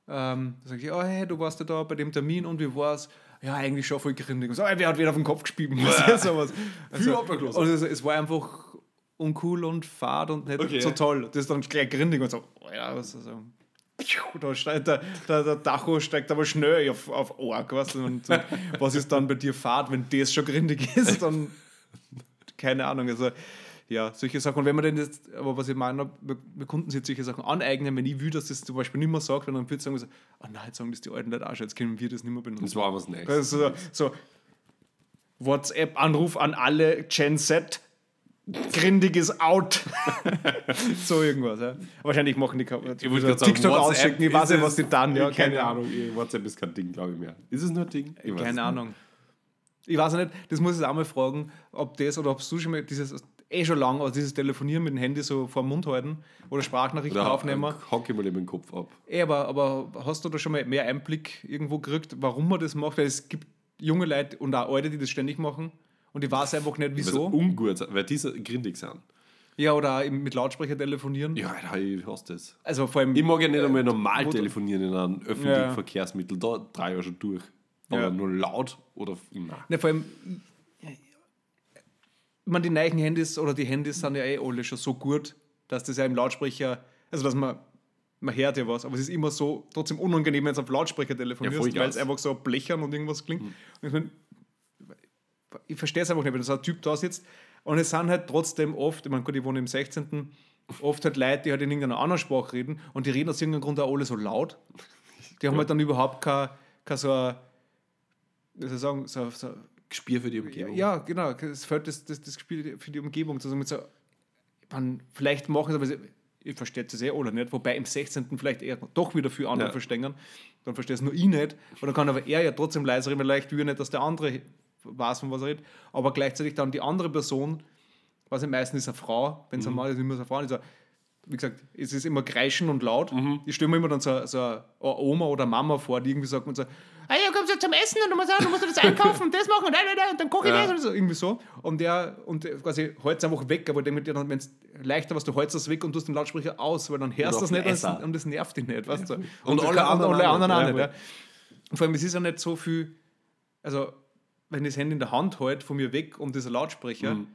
ähm, da sag ich, oh hey, du warst ja da bei dem Termin und wie war's? Ja, eigentlich schon voll grindig. Und so, "Ey, wer hat wieder auf den Kopf gespieben? sowas. Viel obdachloser. und es, es war einfach uncool und fad und nicht Okay. so toll. Das ist dann gleich grindig und so, oh ja, was also, da steigt der, der, der Dacho steigt aber schnell auf, auf Org, weißt du? Und, und was ist dann bei dir fad, wenn das schon grindig ist? Dann keine Ahnung. Also, ja, solche Sachen. Und wenn man denn jetzt, aber was ich meine, wir, konnten sich solche Sachen aneignen, wenn ich will, dass das zum Beispiel nicht mehr sagt, wenn dann würde sagen, so, oh nein, jetzt sagen das die Alten Leute auch schon, jetzt können wir das nicht mehr benutzen. Das war was Neues. Also, so, WhatsApp-Anruf an alle Gen Z. Grindig ist out. so irgendwas, ja. Wahrscheinlich machen die Ka- Ich gerade sagen, TikTok ausschicken, ich weiß nicht, was die dann, ja, keine, Ahnung. eh, WhatsApp ist kein Ding, glaube ich mehr. Ist es nur ein Ding? Ich weiß Keine nicht. Ahnung. Ich weiß nicht, das muss ich auch mal fragen, ob das oder ob du schon mal dieses, eh schon lang, also dieses Telefonieren mit dem Handy so vor dem Mund halten oder Sprachnachrichten Oder aufnehmen. hocke ich mal den Kopf ab. Eh, aber, aber hast du da schon mal mehr Einblick irgendwo gekriegt, warum man das macht? Weil es gibt junge Leute und auch Alte, die das ständig machen und ich weiß einfach nicht, Weil sie wieso. ungut weil diese grindig sind. Ja, oder eben mit Lautsprecher telefonieren. Ja, ich hasse das. Also vor allem. Ich mag ja nicht einmal normal du- telefonieren in einem öffentlichen Ja. Verkehrsmittel. Da drei Jahre schon durch. Aber Ja. nur laut oder. Nein. Ne, vor allem, ich meine, die neuen Handys oder die Handys sind ja eh alle schon so gut, dass das ja im Lautsprecher, also dass man, man hört ja was, aber es ist immer so trotzdem unangenehm, wenn du auf Lautsprecher Ja, telefonierst, voll weil es einfach so blechern und irgendwas klingt. Und ich, mein, ich verstehe es einfach nicht, wenn so ein Typ da sitzt und es sind halt trotzdem oft, ich meine, gut, ich wohne im 16., oft halt Leute, die halt in irgendeiner anderen Sprache reden und die reden aus irgendeinem Grund auch alle so laut. Die haben halt dann überhaupt kein, kein so ein, wie soll ich sagen, so, so Gespiel für die Umgebung. ja, genau. Es fällt das, das, das Spiel für die Umgebung. Also mit so, man, vielleicht machen es, aber sie- ihr versteht es eh alle nicht. Wobei im 16. vielleicht eher doch wieder viel andere Ja. verstehen. Dann versteht es nur ich nicht. Und dann kann aber er ja trotzdem leiser reden, weil vielleicht will er nicht, dass der andere weiß, von was er redet. Aber gleichzeitig dann die andere Person, was am meisten ist eine Frau, wenn es Mhm. ein Mann ist, immer so eine Frau. Also, wie gesagt, es ist immer kreischen und laut. Mhm. Ich stelle mir immer dann so, so eine Oma oder Mama vor, die irgendwie sagt und so, ah ja, kommst du zum Essen und du musst, du musst das einkaufen und das machen und, und dann koche ich Ja. das und so, irgendwie so. Und der, und quasi hält es einfach weg, aber damit dir dann, wenn es leichter was, du hältst das weg und tust den Lautsprecher aus, weil dann hörst du das nicht und und das nervt dich nicht, weißt du. Und, Und alle anderen alle anderen auch nicht, ja, Ja. Und vor allem, es ist ja nicht so viel, also wenn ich das Handy in der Hand halte, von mir weg und dieser Lautsprecher, Mhm.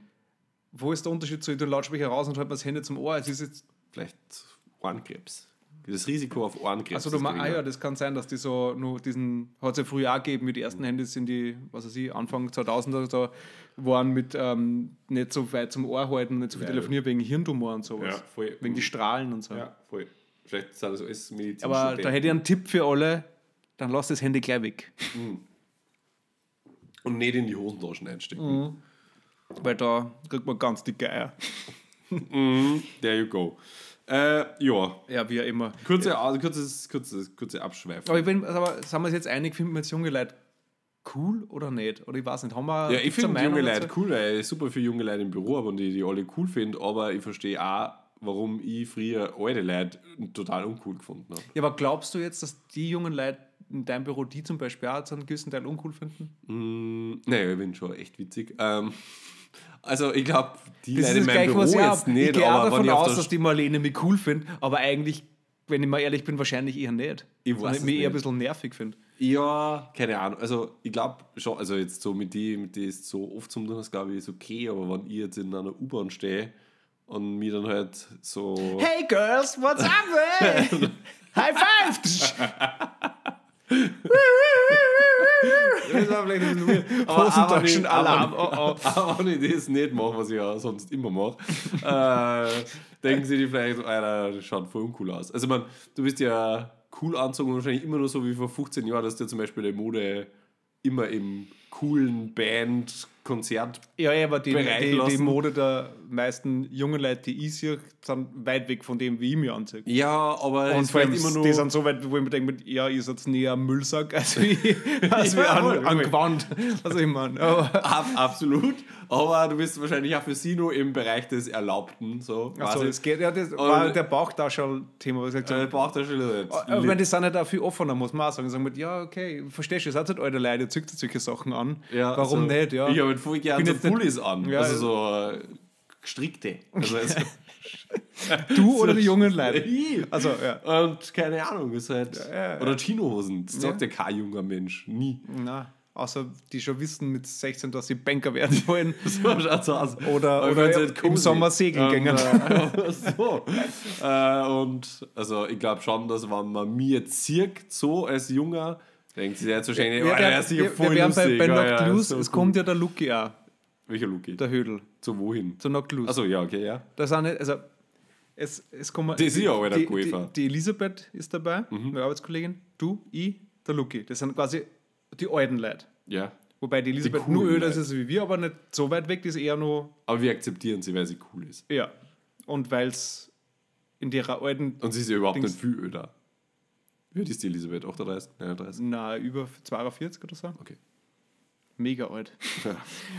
wo ist der Unterschied zu, den Lautsprecher raus und halt das Handy zum Ohr? Es ist jetzt, Vielleicht Ohrenkrebs. Das Risiko auf Ohrenkrebs. also du ah ja, das kann sein, dass die so nur diesen, hat es ja früher auch gegeben, wie die ersten Handys in die, was weiß ich, Anfang 2000er da waren mit ähm, nicht so weit zum Ohr halten, nicht so viel Ja. telefonieren wegen Hirntumor und sowas. Ja, voll. Wegen die Strahlen und so. Ja, voll. Vielleicht sind das alles medizinische Aber da hätte ich einen Tipp für alle, dann lass das Handy gleich weg. Und nicht in die Hosentaschen einstecken. Weil da kriegt man ganz dicke Eier. There you go. Äh, ja, Ja, wie auch immer. kurze, also kurzes, kurzes, kurze Abschweifung. Aber, ich bin, aber sind wir uns jetzt einig, finden wir jetzt junge Leute cool oder nicht? Oder ich weiß nicht, haben wir Ja, ich finde junge Leute cool, weil ich super viele junge Leute im Büro habe und die, die alle cool finde, aber ich verstehe auch, warum ich früher alte Leute total uncool gefunden habe. Ja, aber glaubst du jetzt, dass die jungen Leute in deinem Büro die zum Beispiel auch zu einem gewissen Teil uncool finden? Mm, naja, ich bin schon echt witzig. Ähm, also ich glaube, die Das Leute in meinem Büro jetzt hab. Ich nicht, gehe auch aber davon aus, dass die Marlene mich cool findet, aber eigentlich, wenn ich mal ehrlich bin, wahrscheinlich eher nicht. Ich Sondern weiß mich eher ein nicht. bisschen nervig finde. Ja, keine Ahnung. Also ich glaube schon, also jetzt so mit die, mit die ist so oft zum tun, ist glaube ich ist okay, aber wenn ich jetzt in einer U-Bahn stehe und mir dann halt so. Hey Girls, what's up, ey? High five! Das war vielleicht ein bisschen. Aber, aber, nicht, Alarm, aber, aber wenn ich das nicht mache, was ich ja sonst immer mache, äh, denken sie die vielleicht, so, Alter, das schaut voll uncool aus. Also man, du bist ja cool anzogen wahrscheinlich immer nur so wie vor 15 Jahren, dass dir zum Beispiel die Mode immer im coolen Band, Konzert Ja, ja, aber die, die, die. Mode der meisten jungen Leute, die ich sehe, sind weit weg von dem, wie ich mich anziehe. Ja, aber Und vor allem, immer nur. die sind so weit, wo ich mir denke, ja, ihr seid näher am Müllsack als wie, als Ja, wie an, voll, an voll. Gewand. Also ich meine, aber Ab, absolut. Aber du bist wahrscheinlich auch für sie nur im Bereich des Erlaubten. So, also, es geht, ja, das war der Bauchtaschel-Thema, was ich gesagt äh, habe. schon nicht. Aber ich meine, die sind halt auch viel offener, muss man auch sagen. Sagen mit, ja, okay, verstehst du, ihr seid halt alte Leute, ihr zückt solche Sachen an. Ja, Warum so. nicht, ja? Ich habe halt voll gerne so Pullis an. Ja, also so äh, gestrickte. Also, also, Du oder die jungen Leute? Ich. Also, ja. Und keine Ahnung, ist halt. ja, ja. Oder Chinohosen. Das sagt ja kein junger Mensch. Nie. Na, außer die schon wissen mit 16, dass sie Banker werden wollen. So schaut's aus. Oder- oder find's im cozy. Sommer segeln Und, gehen. Äh, so. äh, und also ich glaube schon, dass wenn man mir sieht, so als Junger, denkt sie jetzt wahrscheinlich, oh, wir, der ist sicher wir, voll wir bei, lustig. bei Ah, Knocked ja, Loose, so es cool. kommt ja der Lucky auch, Welcher Luki? der Hödel, Zu wohin? zu Loose. Achso, ja, okay, ja. Da sind nicht, also es, es kommen. Das ist ja auch die, die, die Elisabeth ist dabei, meine Arbeitskollegin, du, ich, der Lucky. Das sind quasi die alten Leute. Ja. Wobei die Elisabeth coolen nur öder ist wie wir, aber nicht so weit weg, die ist eher nur, Aber wir akzeptieren sie, weil sie cool ist. ja. Und weil es in ihrer alten, Und sie ist ja überhaupt Dings- nicht viel öder. Wie alt ist die Elisabeth? 38? 39? na, über 42 oder so, Okay. Mega alt.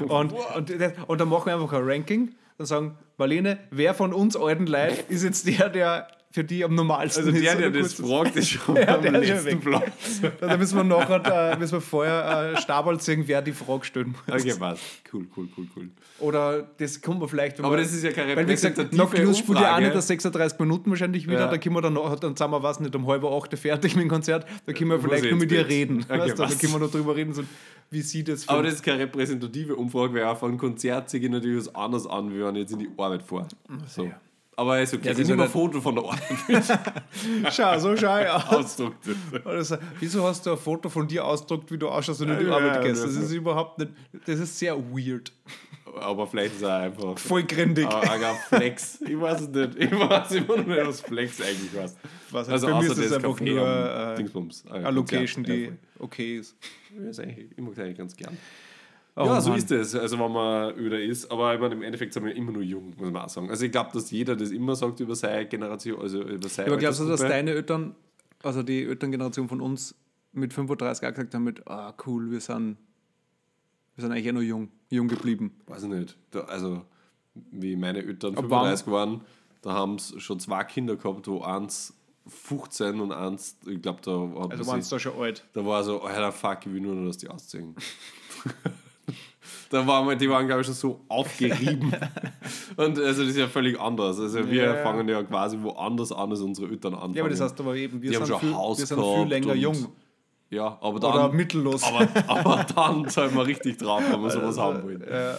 Und, und, und dann machen wir einfach ein Ranking und sagen, Marlene, wer von uns alten Leuten ist jetzt der, der für die am normalsten Also der, ist? der das fragt, ist schon Ja, am letzten. Platz. Da müssen wir nachher, äh, müssen wir vorher äh, Stabal ziehen, wer die Frage stellen muss. Okay, was? Cool, cool, cool, cool. Oder das kommen wir vielleicht. Aber wir- das ist ja keine Weil wie gesagt, Plus spielt ja auch nicht das 36 Minuten wahrscheinlich wieder. Ja. Da können wir dann noch, dann sind wir was nicht um halb acht fertig mit dem Konzert. Da können wir vielleicht ich nur mit ihr reden. Okay, weißt? Da können wir noch drüber reden, so, wie sie das Aber das ist keine repräsentative Umfrage, weil auch von Konzert sehe ich natürlich was anderes an, wie wenn ich jetzt in die Arbeit fahre. So. ja. Aber ist okay. Ja, ich nehme ja ein Foto von der Arbeit Schau, so schau ich aus. ausdruckt. Wieso hast du ein Foto von dir ausgedruckt, wie du ausschaust, wenn du in die Ja, Arbeit ja, gehst? ja. Das ist überhaupt nicht, das ist sehr weird. Aber vielleicht ist er einfach Voll ein ein Flex. Ich weiß es nicht. Ich weiß immer noch nicht, was Flex eigentlich was. Was, Also mir außer ist es das einfach Café nur äh, Dingsbums. eine Location, die Ja, okay ist. ist eigentlich, ich mag es eigentlich ganz gern. Oh ja, so Mann. ist es, also wenn man öder ist. Aber ich meine, im Endeffekt sind wir immer nur jung, muss man auch sagen. Also ich glaube, dass jeder das immer sagt über seine Generation, also über seine Aber glaubst du, dass deine Eltern, also die Elterngeneration von uns mit 35 auch gesagt haben mit, ah cool, wir sind, wir sind eigentlich eh noch jung, jung geblieben. Weiß ich nicht. Da, also, wie meine Eltern Ab 35 waren, da haben sie schon zwei Kinder gehabt, wo eins 15 und eins, ich glaube, da, hat Also waren da schon alt. da war so, alter fuck, ich will nur noch, dass die ausziehen. da waren wir, die waren, glaube ich, schon so aufgerieben. und also das ist ja völlig anders. Also wir Ja, ja. fangen ja quasi woanders an, als unsere Eltern anfangen. Ja, aber das heißt aber eben, wir, Die sind schon viel, Haus wir sind viel länger jung. Ja, aber dann... Oder mittellos. aber, aber dann zahlen wir richtig drauf, wenn wir sowas haben wollen. Äh,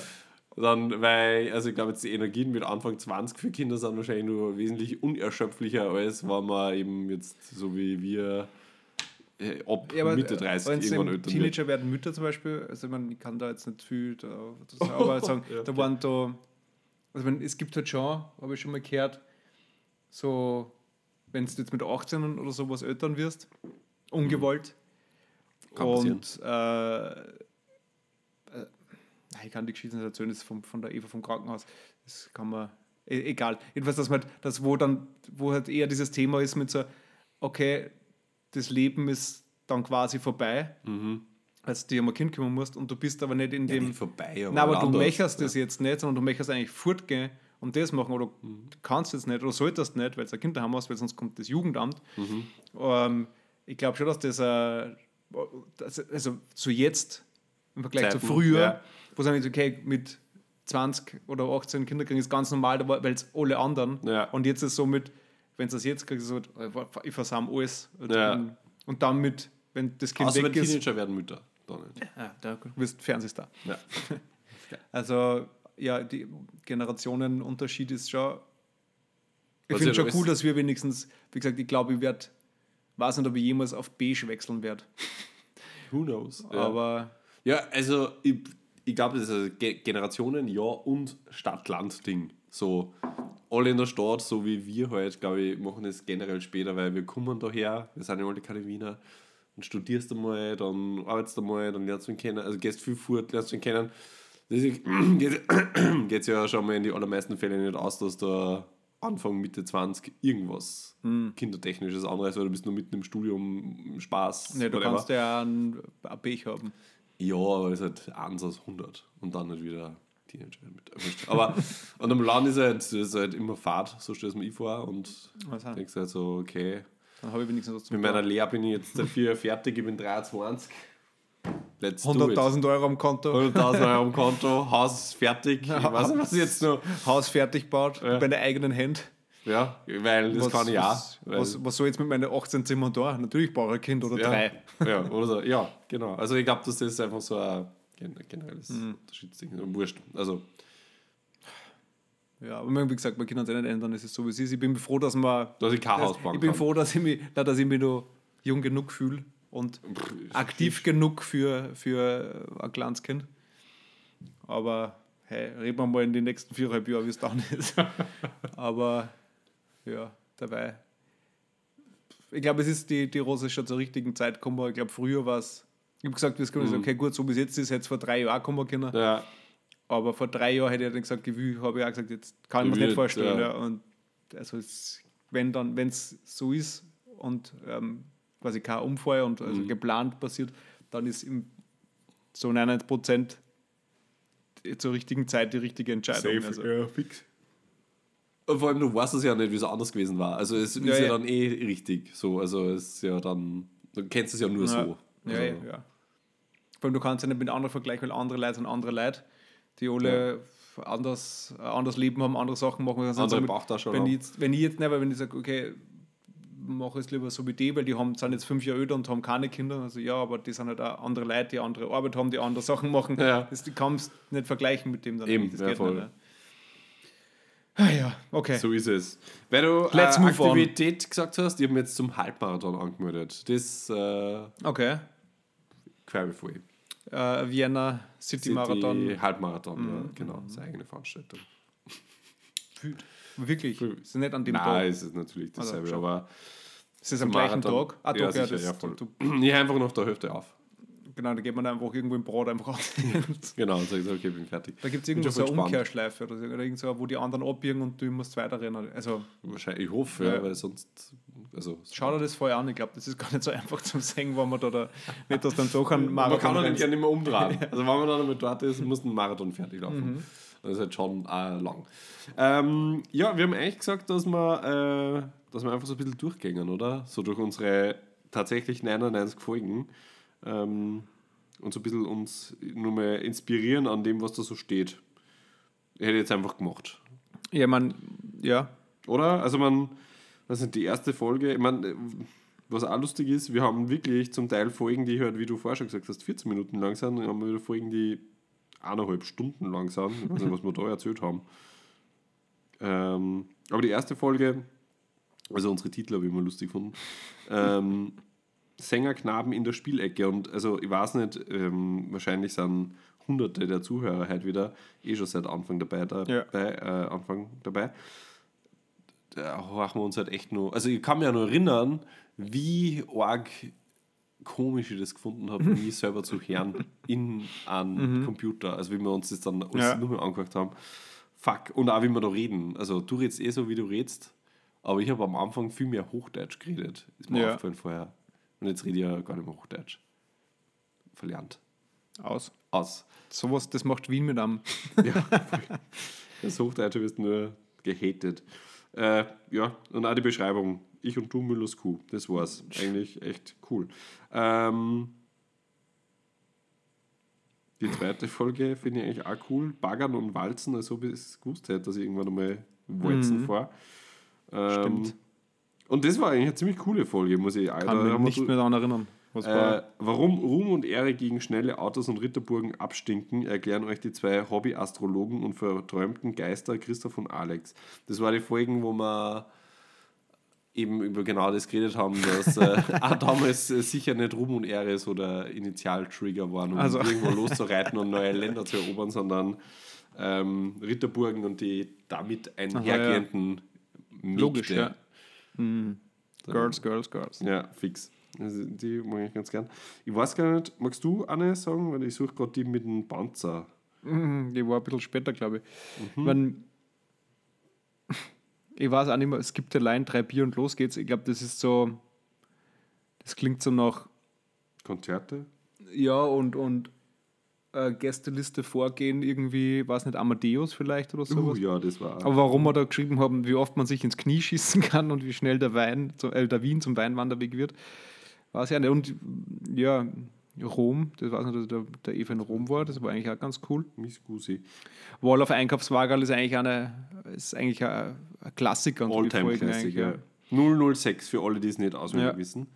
Dann, weil, also ich glaube, jetzt die Energien mit Anfang 20 für Kinder sind wahrscheinlich nur wesentlich unerschöpflicher, als wenn man eben jetzt so wie wir äh, ab Ja, aber, Mitte äh, 30 wenn sie irgendwann im älter wird. Teenager werden Mütter zum Beispiel, also ich, meine, ich kann da jetzt nicht viel da, sagen, aber sagen, Ja, da waren da, also meine, es gibt halt schon, habe ich schon mal gehört, so, wenn du jetzt mit 18 oder sowas Eltern wirst, ungewollt, Kann passieren. und äh, äh, ich kann die Geschichte nicht erzählen, das ist vom, von der Eva vom Krankenhaus, das kann man, e egal, jedenfalls, dass man, das wo dann, wo halt eher dieses Thema ist mit so, okay, das Leben ist dann quasi vorbei, als du dir um ein Kind kümmern musst und du bist aber nicht in Mhm. Ja, dem. nicht vorbei, aber, Nein, aber du möchtest das jetzt nicht, sondern du möchtest eigentlich fortgehen und das machen oder Mhm. du kannst jetzt nicht oder solltest nicht, weil du ein Kind daheim hast, weil sonst kommt das Jugendamt. Mhm. Ähm, ich glaube schon, dass das, äh, also zu jetzt im Vergleich zu Zeiten, früher, ja. wo sagen wir, okay, mit 20 oder 18 Kinder kriegen ist ganz normal, weil es alle anderen Ja. und jetzt ist es so mit, wenn du das jetzt kriegst, so, ich versam alles und, Ja. dann, und dann mit, wenn das Kind Außer wenn weg ist, Teenager werden Mütter. Nicht. ja, da wirst Fernsehstar. Ja. Also, ja, die Generationenunterschied ist schon. Ich finde ja schon cool, dass wir wenigstens, wie gesagt, ich glaube, ich werde, weiß nicht, ob ich jemals auf Beige wechseln werde. Who knows? Ja. Aber Ja, also ich, ich glaube, das ist ein Ge Generationen, ja, und Stadt-Land-Ding. So, alle in der Stadt, so wie wir halt, glaube ich, machen das generell später, weil wir kommen daher, wir sind ja alle keine Wiener, dann studierst du mal, dann arbeitest du mal, dann lernst du ihn kennen, also gehst viel fort, lernst du ihn kennen. Deswegen geht es ja schon mal in die allermeisten Fälle nicht aus, dass da Anfang, Mitte 20 irgendwas kindertechnisches anderes, weil du bist nur mitten im Studium, Spaß. ne, du whatever. kannst ja ein, ein Beige haben. Ja, aber es ist halt 1 aus 100 und dann nicht wieder Teenager mit erwischt. Aber und am Land ist halt, ist halt immer Fahrt, so stelle ich mir ich vor und denkst halt so, okay, dann habe ich wenigstens was zum mit meiner Lehre bin ich jetzt dafür fertig, ich bin 23. Let's do it. 100.000 Euro am Konto, 100.000 Euro am Konto, Haus fertig. Ich weiß nicht, was ich jetzt noch. Haus fertig gebaut, Ja. bei eigenen Händen. Ja, weil das was, kann ich auch. was, weil- was, was soll jetzt mit meinen 18 Zimmern da? Natürlich brauche ich ein Kind oder ja, drei. Ja, oder so. Ja, genau. Also ich glaube, dass das einfach so ein generelles Mhm. Unterschiedsding. Wurscht. Also, Ja, aber wie gesagt, wir können es eh nicht ändern, es ist so wie es ist. Ich bin froh, dass man dass ich kein Haus bauen ich bin kann. froh, dass ich mich, na, dass ich mich noch jung genug fühle und aktiv genug für, für ein kleines Kind. Aber hey, reden wir mal in den nächsten viereinhalb Jahren, wie es dann ist. Aber ja, dabei. Ich glaube, es ist die, die Rose schon zur richtigen Zeit gekommen. Ich glaube, früher war es. Ich habe gesagt, wir können okay, gut, so wie es jetzt ist, hätte es vor drei Jahren kommen können. Ja, Aber vor drei Jahren hätte ich dann gesagt, ich will, habe ich auch gesagt, jetzt kann ich mir Ich nicht vorstellen. ja. Ja. Und also es, wenn dann, wenn es so ist und ähm, quasi kein Unfall und also Mhm. geplant passiert, dann ist im, so 99 Prozent zur richtigen Zeit die richtige Entscheidung. Also, ja, fix. Und vor allem, du weißt es ja nicht, wie es anders gewesen war. Also es ist Ja, ja, ja. dann eh richtig so. Also es ist ja dann, du kennst es ja nur ja, so. Ja, Also, ja, ja. Vor allem, du kannst ja nicht mit anderen vergleichen, weil andere Leute sind andere Leute, die alle anders, ein anderes Leben haben, andere Sachen machen. Also Andere mit- Bauchtasche wenn ich, jetzt, wenn ich jetzt nicht, weil wenn ich sage, okay, mache es lieber so wie die, weil die haben, sind jetzt fünf Jahre älter und haben keine Kinder. Also ja, aber die sind halt auch andere Leute, die andere Arbeit haben, die andere Sachen machen. Ja. Das, die kannst du nicht vergleichen mit dem dann. Eben, das ja, geht voll. nicht. Ja. Ah ja, okay. So ist es. Weil du Let's äh, move on. Aktivität gesagt hast, ich habe mich jetzt zum Halbmarathon angemeldet. Das äh, Okay. Quer bevor ich. Äh, Vienna City Marathon. Mhm. Halbmarathon, ja, genau. Das ist eine eigene Veranstaltung. Wirklich. Ist nicht an dem Nein, Tag. es ist natürlich dasselbe, schon. aber Ist es am gleichen Marathon- Tag? Ah, ja, doch, ja, sicher, ja, voll. du, ich einfach noch der Hälfte auf. Genau, da geht man einfach irgendwo im Brot einfach raus. Genau, und sage so, okay, bin fertig. Da gibt es irgendwo so eine gespannt. Umkehrschleife oder, so, oder irgend so, wo die anderen abbiegen und du musst weiterrennen. Also Wahrscheinlich, ich hoffe, Ja. weil sonst. Also, schau dir das vorher an. Ich glaube, das ist gar nicht so einfach zum Singen, wenn man da, da nicht, dass dann doch ein man kann Marathon doch nicht gerne immer umdrehen. Also, wenn man dann einmal dort ist, muss ein Marathon fertig laufen. Das ist halt schon äh, lang. Ähm, ja, wir haben eigentlich gesagt, dass wir, äh, dass wir einfach so ein bisschen durchgängen, oder? So durch unsere tatsächlich 99 Folgen. Ähm, und so ein bisschen uns nur mal inspirieren an dem, was da so steht. Hätte ich jetzt einfach gemacht. Ja, man, ja. Oder? Also man, das ist die erste Folge, ich meine, was auch lustig ist, wir haben wirklich zum Teil Folgen, die halt, wie du vorher schon gesagt hast, 14 Minuten lang sind, dann haben wir wieder Folgen, die eineinhalb Stunden lang sind. Ich weiß nicht, was wir da erzählt haben. Ähm, aber die erste Folge, also unsere Titel habe ich immer lustig gefunden. Ähm, Sängerknaben in der Spielecke. Und also ich weiß nicht, ähm, wahrscheinlich sind hunderte der Zuhörer heute wieder eh schon seit Anfang dabei, da, Ja. äh, Anfang dabei. Da horchen wir uns halt echt nur. Also ich kann mich ja nur erinnern, wie arg komisch ich das gefunden habe, mich selber zu hören in einem Computer. Also wie wir uns das dann alles Ja. nur mehr angehört haben. Fuck. Und auch wie wir da reden. Also du redest eh so, wie du redest. Aber ich habe am Anfang viel mehr Hochdeutsch geredet. Ist mir Ja. aufgefallen vorher. Und jetzt rede ich ja gar nicht mehr Hochdeutsch. Verlernt. Aus. Aus. Sowas, das macht Wien mit einem. Das Hochdeutsche wirst nur gehatet. Äh, ja, und auch die Beschreibung. Ich und du Müllers Kuh. Das war's. Eigentlich echt cool. Ähm, die zweite Folge finde ich eigentlich auch cool. Baggern und Walzen, als ob ich es gewusst hätte, dass ich irgendwann einmal Walzen fahre. Ähm, Stimmt. Und das war eigentlich eine ziemlich coole Folge, muss ich Kann mich nicht so- mehr daran erinnern. Äh, war? warum Ruhm und Ehre gegen schnelle Autos und Ritterburgen abstinken, erklären euch die zwei Hobby-Astrologen und verträumten Geister Christoph und Alex. Das war die Folgen, wo wir eben über genau das geredet haben, dass äh, auch damals äh, sicher nicht Ruhm und Ehre so der Initialtrigger waren, um Also. irgendwo loszureiten und neue Länder zu erobern, sondern ähm, Ritterburgen und die damit einhergehenden Mägde. Logisch, ja. Mhm. Girls, Girls, Girls. Ja, fix. Also die mag ich ganz gern. Ich weiß gar nicht, magst du eine sagen? Weil ich suche gerade die mit dem Panzer. Mhm, Die war ein bisschen später, glaube ich. Mhm. Man, ich weiß auch nicht mehr, es gibt Line, drei Bier und los geht's. Ich glaube, das ist so, das klingt so nach, Konzerte? ja, und, und äh, Gästeliste vorgehen, irgendwie, weiß nicht, Amadeus vielleicht oder Uh, sowas. ja, das war. Aber warum wir da geschrieben haben, wie oft man sich ins Knie schießen kann und wie schnell der Wein, zu- äh, der Wien zum Weinwanderweg wird, weiß ich auch nicht. Und ja, Rom, das weiß nicht, dass der, der Eva in Rom war, das war eigentlich auch ganz cool. Miss Gusi. Wall of Einkaufswagen ist eigentlich eine, ist eigentlich ein, ein Klassiker. und die Alltime Folgen Classic, eigentlich, ja. 006 für alle, die es nicht auswendig Ja. wissen.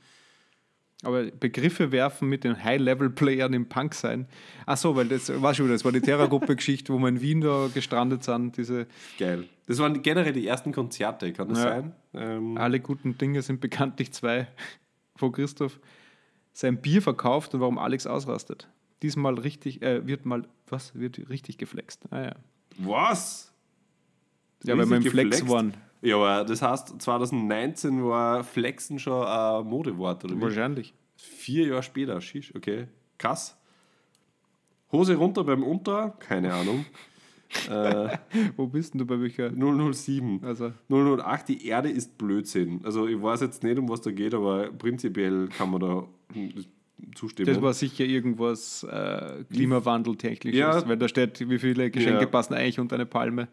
Aber Begriffe werfen mit den High-Level-Playern im Punk sein. Ach so, weil das war schon wieder, das war die Terrorgruppe-Geschichte, wo wir in Wien da gestrandet sind. Diese Geil. Das waren generell die ersten Konzerte, kann das Ja. sein? Ähm, alle guten Dinge sind bekanntlich zwei, wo Christoph sein Bier verkauft und warum Alex ausrastet. Diesmal richtig, äh, wird mal, was, wird richtig geflext. Ah ja. was? Ja, weil wir im Flex waren. Ja, aber das heißt, 2019 war Flexen schon ein Modewort, oder wie? Wahrscheinlich. Vier Jahre später, schisch, okay. Krass. Hose runter beim Unter, keine Ahnung. äh, Wo bist denn du bei welcher? 007. Also, 008, die Erde ist Blödsinn. Also ich weiß jetzt nicht, um was da geht, aber prinzipiell kann man da hm, zustimmen. das war sicher irgendwas äh, Klimawandeltechnisches, Ja. weil da steht, wie viele Geschenke Ja. passen eigentlich unter eine Palme.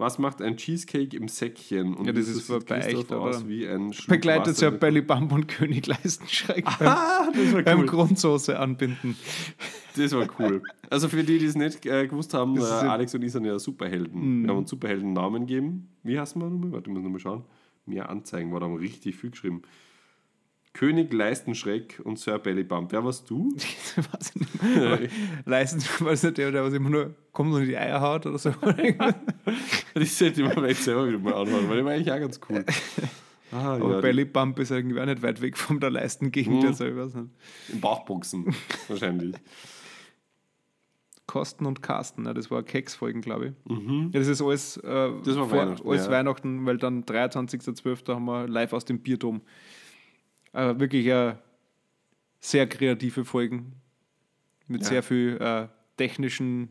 Was macht ein Cheesecake im Säckchen? Und Ja, das ist echt, aus wie ein Schluck Begleitet Wasser ja Belly Bump und König Leistenschreck beim, Ah, das war beim cool. Grundsoße anbinden. Das war cool. Also für die, die es nicht äh, gewusst haben, äh, Alex und ich sind ja Superhelden. Wir haben uns Superhelden-Namen gegeben. Wie heißen wir nochmal? Warte, ich muss nochmal schauen. Mehr Anzeigen, war da richtig viel geschrieben. König Leistenschreck und Sir Bellybump. Wer warst du? weiß ich nicht Leisten, weiß nicht, der, der was immer nur kommt und in die Eier haut oder so. Das hätte ich mir vielleicht selber wieder mal anhören, weil der war eigentlich auch ganz cool. Ah, Aber ja, Belly Bump ist irgendwie auch nicht weit weg von der Leistengegend. Mhm. Also ich weiß nicht. Im Bauchboxen wahrscheinlich. Kosten und Carsten, ne? das war Keksfolgen, glaube ich. Ja, das ist alles, äh, Mhm. Das war Weihnachten, alles ja. Weihnachten, weil dann 23.12. haben wir live aus dem Bierdom. Äh, wirklich äh, sehr kreative Folgen mit Ja. sehr viel äh, technischen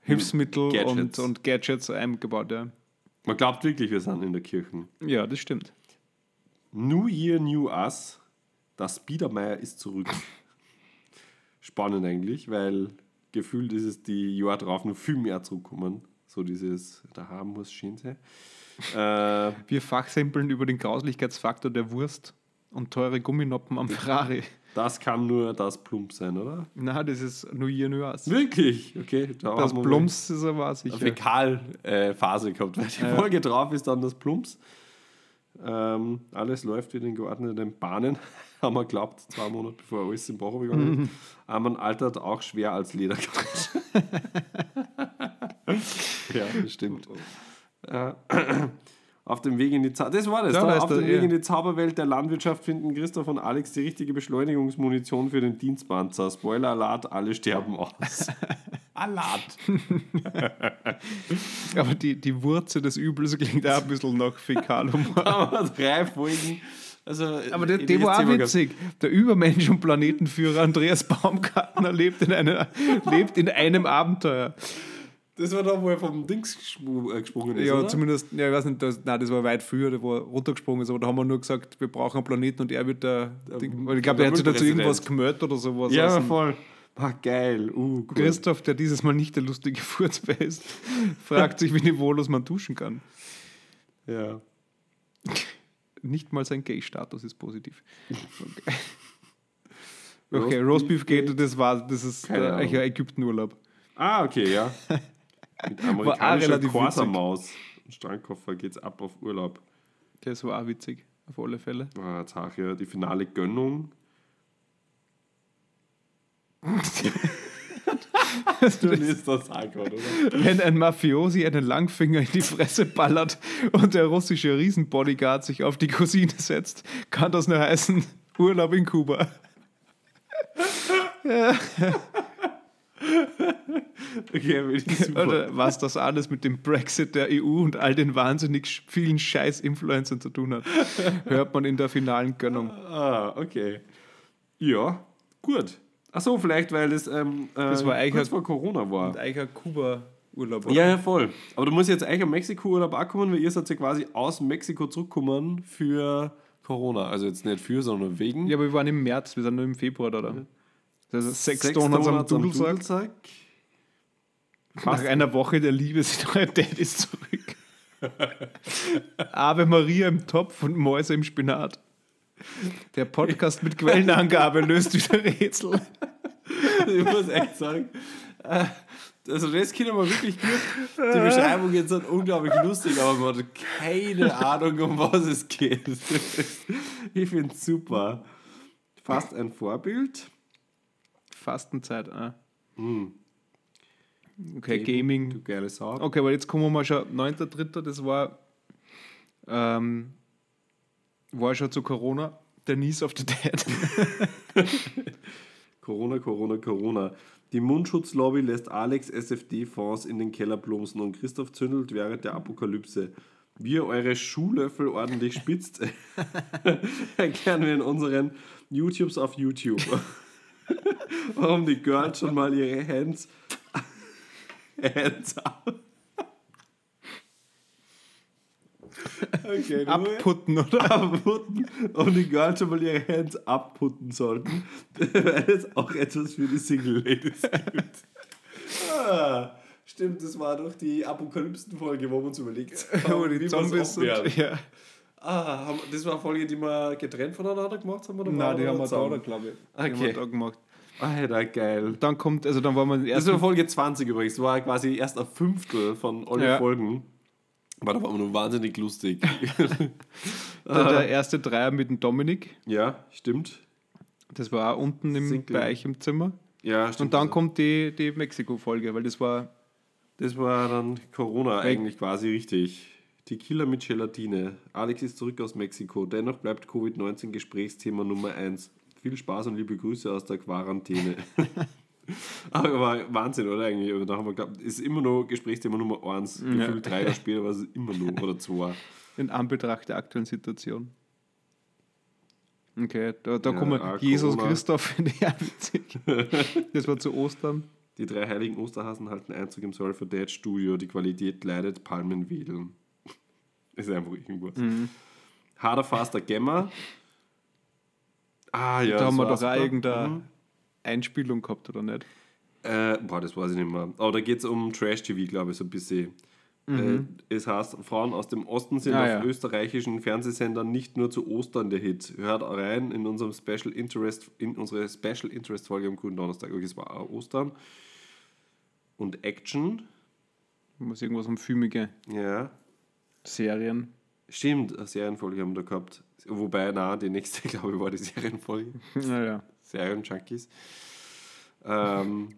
Hilfsmittel Gadgets. Und, und Gadgets eingebaut. Ja. Man glaubt wirklich, wir sind in der Kirche. ja, das stimmt. New Year, New Us. Das Biedermeier ist zurück. Spannend eigentlich, weil gefühlt ist es die Jahr drauf noch viel mehr zurückkommen. So dieses, da haben muss schön sein. Äh, Wir fachsimpeln über den Grauslichkeitsfaktor der Wurst und teure Gumminoppen am Ferrari. das kann nur das Plump sein, oder? Na, das ist Year, New Us. Wirklich? Okay, da Das Plumps ist aber sicher. Fäkalphase gehabt, weil die Folge drauf ist dann das Plumps. Ähm, alles läuft wieder in geordneten Bahnen. Haben wir geglaubt, zwei Monate bevor alles im Bach gegangen ist. Aber man altert auch schwer als Ledercouch. ja, das stimmt. Äh, auf dem Weg in die Zau das war das. Da auf dem Weg ja. in die Zauberwelt der Landwirtschaft finden Christoph und Alex die richtige Beschleunigungsmunition für den Dienstpanzer. Spoiler Alert, alle sterben aus. Alert! Aber die, die Wurzel des Übels klingt auch ein bisschen nach Fäkalhumor. Aber drei Folgen. Also, Aber der, der war auch witzig. Der Übermensch und Planetenführer Andreas Baumgartner lebt in, einer, lebt in einem Abenteuer. Das war da, wo er vom Dings äh, gesprungen ist. Ja, oder? zumindest, ja, ich weiß nicht, das, nein, das war weit früher, der war runtergesprungen ist, aber da haben wir nur gesagt, wir brauchen einen Planeten und er wird der. Ding, weil ich glaube, der er hat sich dazu irgendwas gemeldet oder sowas. Ja, aus voll. Ah, geil. Uh, cool. Christoph, der dieses Mal nicht der lustige Furzbär ist, fragt sich, wie niveaulos man duschen kann. Ja. Nicht mal sein Gay-Status ist positiv. Okay, okay Roastbeef geht. das war, das ist äh, Ägyptenurlaub. Ah, okay, ja. Mit auch amerikanischer Quartermaus. Im Strandkoffer geht's ab auf Urlaub. Das war auch witzig, auf alle Fälle. Ah, jetzt auch hier die finale Gönnung. Dann ist das Hardcore, oder? Wenn ein Mafiosi einen Langfinger in die Fresse ballert und der russische Riesenbodyguard sich auf die Cousine setzt, kann das nur heißen Urlaub in Kuba. Okay. Oder was das alles mit dem Brexit der EU und all den wahnsinnig vielen Scheiß-Influencern zu tun hat, hört man in der finalen Gönnung. Ah, okay. Ja, gut. Achso, vielleicht, weil das, ähm, äh, Das war eigentlich kurz ein- vor Corona war. Und eigentlich ein Kuba-Urlaub. Ja, ja, voll. Aber du musst jetzt eigentlich am Mexiko-Urlaub auch kommen, weil ihr seid ja quasi aus Mexiko zurückgekommen für Corona. Also jetzt nicht für, sondern wegen. ja, aber wir waren im März, wir sind nur im Februar da. da. Also sechs, Sechs Donuts Donuts am Dudelsack. Dudelsack. Nach einer Woche der Liebe sind eure Daddys zurück. Ave Maria im Topf und Mäuse im Spinat. Der Podcast mit Quellenangabe löst wieder Rätsel. ich muss echt sagen, äh, also das können wir wirklich gut. Die Beschreibung jetzt sind unglaublich lustig, aber man hat keine Ahnung, um was es geht. Ich finde es super. Fast ein Vorbild. Fastenzeit. Ah. Hm. Okay, Gaming. Du geile Sau. Okay, aber jetzt kommen wir mal schon. 9.3. das war, ähm, war schon zu Corona. Der Niece of the Dead. Corona, Corona, Corona. Die Mundschutzlobby lässt Alex SFD-Fonds in den Keller plumpsen und Christoph zündelt während der Apokalypse. Wie ihr eure Schuhlöffel ordentlich spitzt, erklären wir in unseren YouTubes auf YouTube. Warum die Girls schon mal ihre Hands, Hands up. Okay, Abputten, oder? abputten und die Girls schon mal ihre Hands abputten sollten, weil es auch etwas für die Single Ladies gibt. Ah, stimmt, das war doch die Apokalypsen-Folge, wo wir uns überlegt haben, wie die wir's Zombies und, ja. Ah, haben, das war eine Folge, die wir getrennt voneinander gemacht haben? Oder war Nein, die haben wir da, zusammen? glaube ich. Die Okay. haben wir da gemacht. Alter, geil. Dann kommt, also dann waren wir Das erst war Folge 20 übrigens. Das war quasi erst ein Fünftel von allen Ja. Folgen. Aber da war nur wahnsinnig lustig. dann der erste Dreier mit dem Dominik. ja, stimmt. Das war auch unten im, Single. bei euch im Zimmer. Ja, stimmt. Und dann Also, kommt die, die Mexiko-Folge, weil das war Das war dann Corona eigentlich quasi richtig. Tequila mit Gelatine. Alex ist zurück aus Mexiko. Dennoch bleibt Covid-19 Gesprächsthema Nummer 1. Viel Spaß und liebe Grüße aus der Quarantäne. Aber war Wahnsinn, oder eigentlich? Da haben wir geglaubt, ist immer noch Gesprächsthema Nummer 1. Gefühlt drei Jahre später war es immer noch, oder zwei. in Anbetracht der aktuellen Situation. Okay, da, da Ja, kommen ah, Jesus Corona. Christoph, finde ich auch witzig. Das war zu Ostern. Die drei heiligen Osterhasen halten Einzug im Sorry for Dead Studio. Die Qualität leidet Palmen wedeln. Ist einfach irgendwas. Mhm. Harder, faster Gemma. Ah ja, da haben wir doch irgendeine Mhm. Einspielung gehabt, oder nicht? Äh, boah, das weiß ich nicht mehr. Aber da geht es um Trash-TV, glaube ich, so ein bisschen. Äh, es heißt, Frauen aus dem Osten sind Mhm. Ah, auf ja. österreichischen Fernsehsendern nicht nur zu Ostern der Hit. Hört rein in unserem Special Interest, in unsere Special Interest Folge am Grünen Donnerstag. Okay, es war auch Ostern. Und Action. Muss irgendwas um filmige Ja. Serien. Stimmt, eine Serienfolge haben wir da gehabt. Wobei, na, die nächste, glaube ich, war die Serienfolge. Naja. Serienjunkies. Ähm,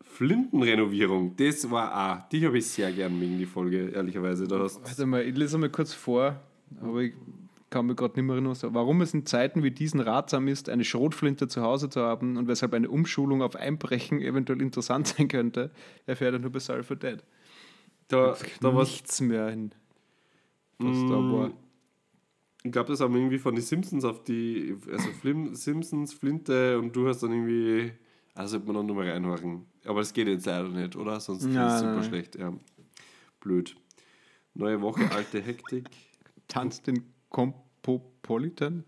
Flintenrenovierung, das war auch, die habe ich sehr gern wegen die Folge, ehrlicherweise. Da hast Warte mal, ich lese mal kurz vor, aber ich kann mich gerade nicht mehr erinnern. Warum es in Zeiten wie diesen ratsam ist, eine Schrotflinte zu Hause zu haben und weshalb eine Umschulung auf Einbrechen eventuell interessant sein könnte, erfährt er nur bei Sorry for Dead. Da, da was, nichts mehr hin. Was da war. ich glaube, das haben irgendwie von den Simpsons auf die, also Flim, Simpsons, Flinte und du hast dann irgendwie, also sollte man noch nochmal reinhören. Aber das geht jetzt leider nicht, oder? Sonst ist Nein, es super nein. schlecht, ja. Blöd. Neue Woche, alte Hektik. Tanzt den Compopolitan?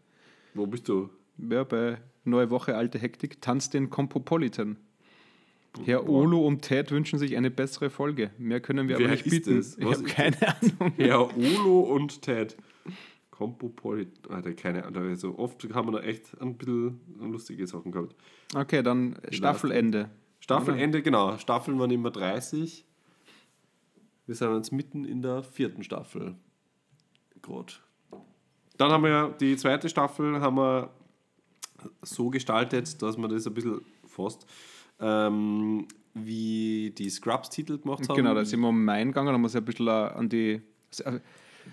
Wo bist du? Ja, bei Neue Woche, alte Hektik. Tanzt den Compopolitan. Herr Olo und Ted wünschen sich eine bessere Folge. Mehr können wir Wer aber nicht bieten. das? Ich habe keine Ahnung. Herr Olo und Ted. Compopolit, Alter, keine Ahnung. Also oft haben wir da echt ein bisschen lustige Sachen gehabt. Okay, dann Staffelende. Staffelende, genau. Staffeln waren immer 30. Wir sind jetzt mitten in der vierten Staffel. Gerade. Dann haben wir ja die zweite Staffel haben wir so gestaltet, dass wir das ein bisschen fast ähm, wie die Scrubs-Titel gemacht haben. Genau, da sind wir um Main gegangen, haben wir uns ein bisschen äh, an die.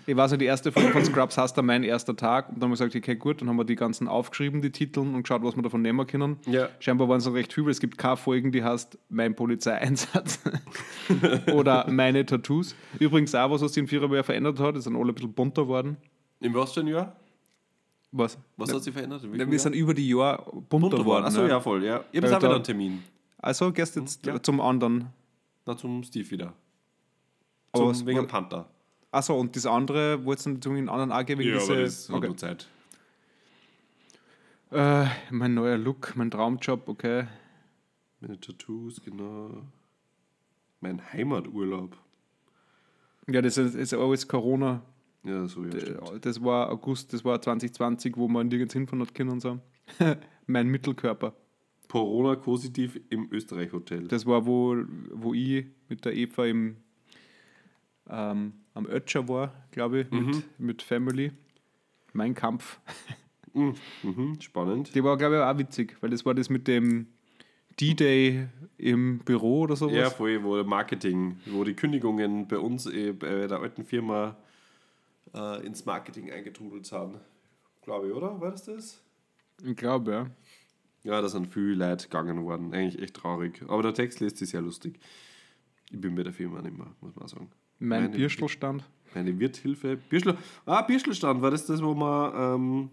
Ich weiß nicht, die erste Folge von Scrubs heißt da mein erster Tag. Und dann haben wir gesagt, okay, gut, dann haben wir die ganzen aufgeschrieben, die Titel, und geschaut, was wir davon nehmen können. Ja. Scheinbar waren es noch recht viel, weil es gibt keine Folgen, die heißt Mein Polizeieinsatz oder Meine Tattoos. Übrigens auch was, was sich in Vierer mehr verändert hat, ist dann alle ein bisschen bunter geworden. Im was für ein Jahr? Was? Was hat sich verändert? Wir Jahr? sind über die Jahre bunter, Bunter geworden. Achso, ne? ja, voll. Ja. Ich habe jetzt auch wieder einen Termin. Also gehst jetzt Ja. zum anderen. Na, zum Steve wieder. Aber Zum, was- wegen Panther. Achso, und das andere, wo jetzt dann zum anderen auch gehen, wegen diese. hat okay. nur Zeit. äh, mein neuer Look, mein Traumjob, okay. Meine Tattoos, genau. Mein Heimaturlaub. Ja, das ist, ist alles Corona. Ja, so, ja, stimmt. Das war August, das war 2020, wo man nirgends hinfahren hat können und so. mein Mittelkörper. Corona-positiv im Österreich-Hotel. Das war, wo, wo ich mit der Eva im, ähm, am Ötscher war, glaube ich, mit, mit Family. Mein Kampf. Mhm, spannend. Die war, glaube ich, auch witzig, weil das war das mit dem D-Day im Büro oder sowas. Ja, voll, wo Marketing, wo die Kündigungen bei uns eh, bei der alten Firma äh, ins Marketing eingetrudelt sind. Glaube ich, oder? War das das? Ich glaube, ja. Ja, da sind viele Leute gegangen worden. Eigentlich echt traurig. Aber der Text liest sich sehr lustig. Ich bin bei der Firma nicht mehr, muss man sagen. Mein Meine- Bierstelstand. Meine Wirthilfe. Bierschl ah, Bierschelstand, war das das, wo man. Ähm,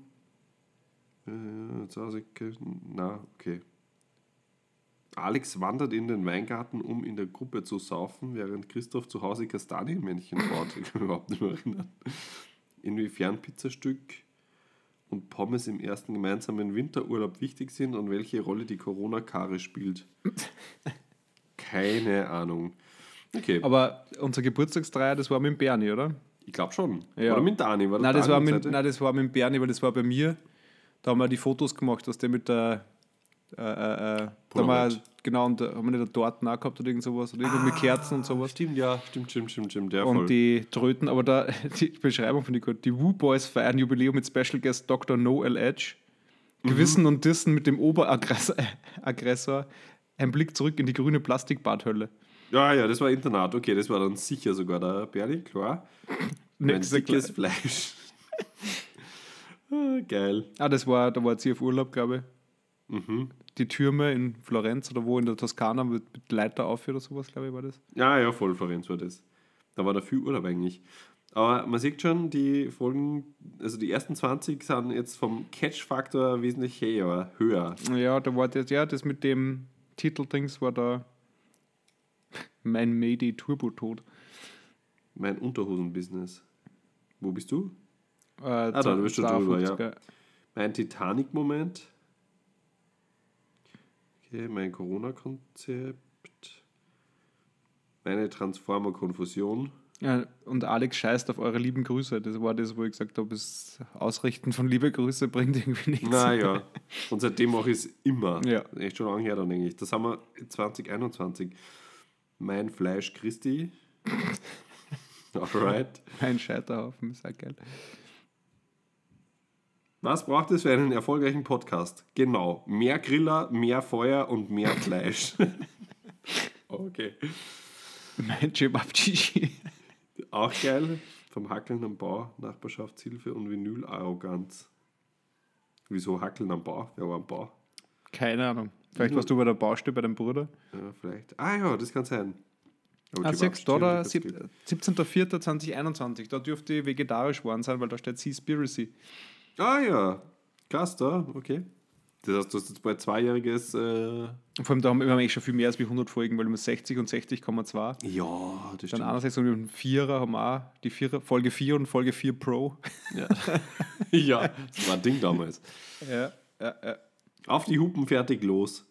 äh, na, okay. Alex wandert in den Weingarten, um in der Gruppe zu saufen, während Christoph zu Hause Kastanienmännchen baut. Ich kann mich überhaupt nicht mehr erinnern. Inwiefern Pizzastück und Pommes im ersten gemeinsamen Winterurlaub wichtig sind und welche Rolle die Corona-Kare spielt. Keine Ahnung. Okay, Aber unser Geburtstagsdreier, das war mit Bernie, oder? ich glaube schon. Ja. Oder mit Dani. War Nein das, Dani war mit, nein, das war mit Bernie, weil das war bei mir. Da haben wir die Fotos gemacht, dass der mit der. Äh, äh, äh, da Polaroid. genau, und da haben wir nicht eine Torten auch gehabt oder irgend sowas. Oder irgendwo mit Kerzen und sowas. Stimmt, ja, stimmt, stimmt, stimmt, stimmt. Voll. Und die Tröten, aber da, die Beschreibung finde ich gut. Die Woo Boys feiern Jubiläum mit Special Guest Dr. Noel Edge. Gewissen und Dissen mit dem Oberaggressor. Aggressor. Ein Blick zurück in die grüne Plastikbadhölle. ja, ja, das war Internat. Okay, das war dann sicher sogar der Berli, klar. Mein Nächste dickes Fleisch. ah, geil. Ah, das war, da war sie auf Urlaub, glaube ich. Mhm. Die Türme in Florenz oder wo in der Toskana mit, Leiter auf oder sowas, glaube ich, war das. Ja, ja, voll Florenz war das. Da war da viel Urlaub eigentlich. Aber man sieht schon, die Folgen, also die ersten 20 sind jetzt vom Catch-Faktor wesentlich höher. höher. Ja, da war das, ja, das mit dem Titeldings war da mein Mayday Turbo tot. Mein Unterhosen-Business. Wo bist du? Äh, Ah, da, du bist schon drüber, ja. 52er. Mein Titanic-Moment. Okay, mein Corona-Konzept. Meine Transformer-Konfusion. Ja, und Alex scheißt auf eure lieben Grüße. Das war das, wo ich gesagt habe, das Ausrichten von liebe Grüße bringt irgendwie nichts. Naja, und seitdem mache ich es immer. Ja. Echt schon lange her dann eigentlich. Das haben wir 2021. Mein Fleisch Christi. Alright. Ein Scheiterhaufen, ist auch geil. Was braucht es für einen erfolgreichen Podcast? Genau, mehr Griller, mehr Feuer und mehr Fleisch. okay. Mein Chebabchichi. Auch geil. Vom Hackeln am Bau, Nachbarschaftshilfe und Vinyl-Arroganz. Wieso Hackeln am Bau? Wer war am Bau? Keine Ahnung. Vielleicht warst du bei der Baustelle bei deinem Bruder. Ja, vielleicht. Ah ja, das kann sein. Aber Ah, Kebab siehst du, da, stimmt, sieb- das geht. 17.04.2021. Da dürfte ich vegetarisch geworden sein, weil da steht Seaspiracy. Ah ja, krass da, okay. Das heißt, du hast jetzt bald zweijähriges. Äh, vor allem, da haben wir haben eh schon viel mehr als wie 100 Folgen, weil wir 60 und 60,2. ja, das Dann stimmt. einerseits und einen Vierer haben wir auch die Vierer, Folge 4 und Folge 4 Pro. Ja. ja, das war ein Ding damals. Ja, ja, ja. Auf die Hupen, fertig, los.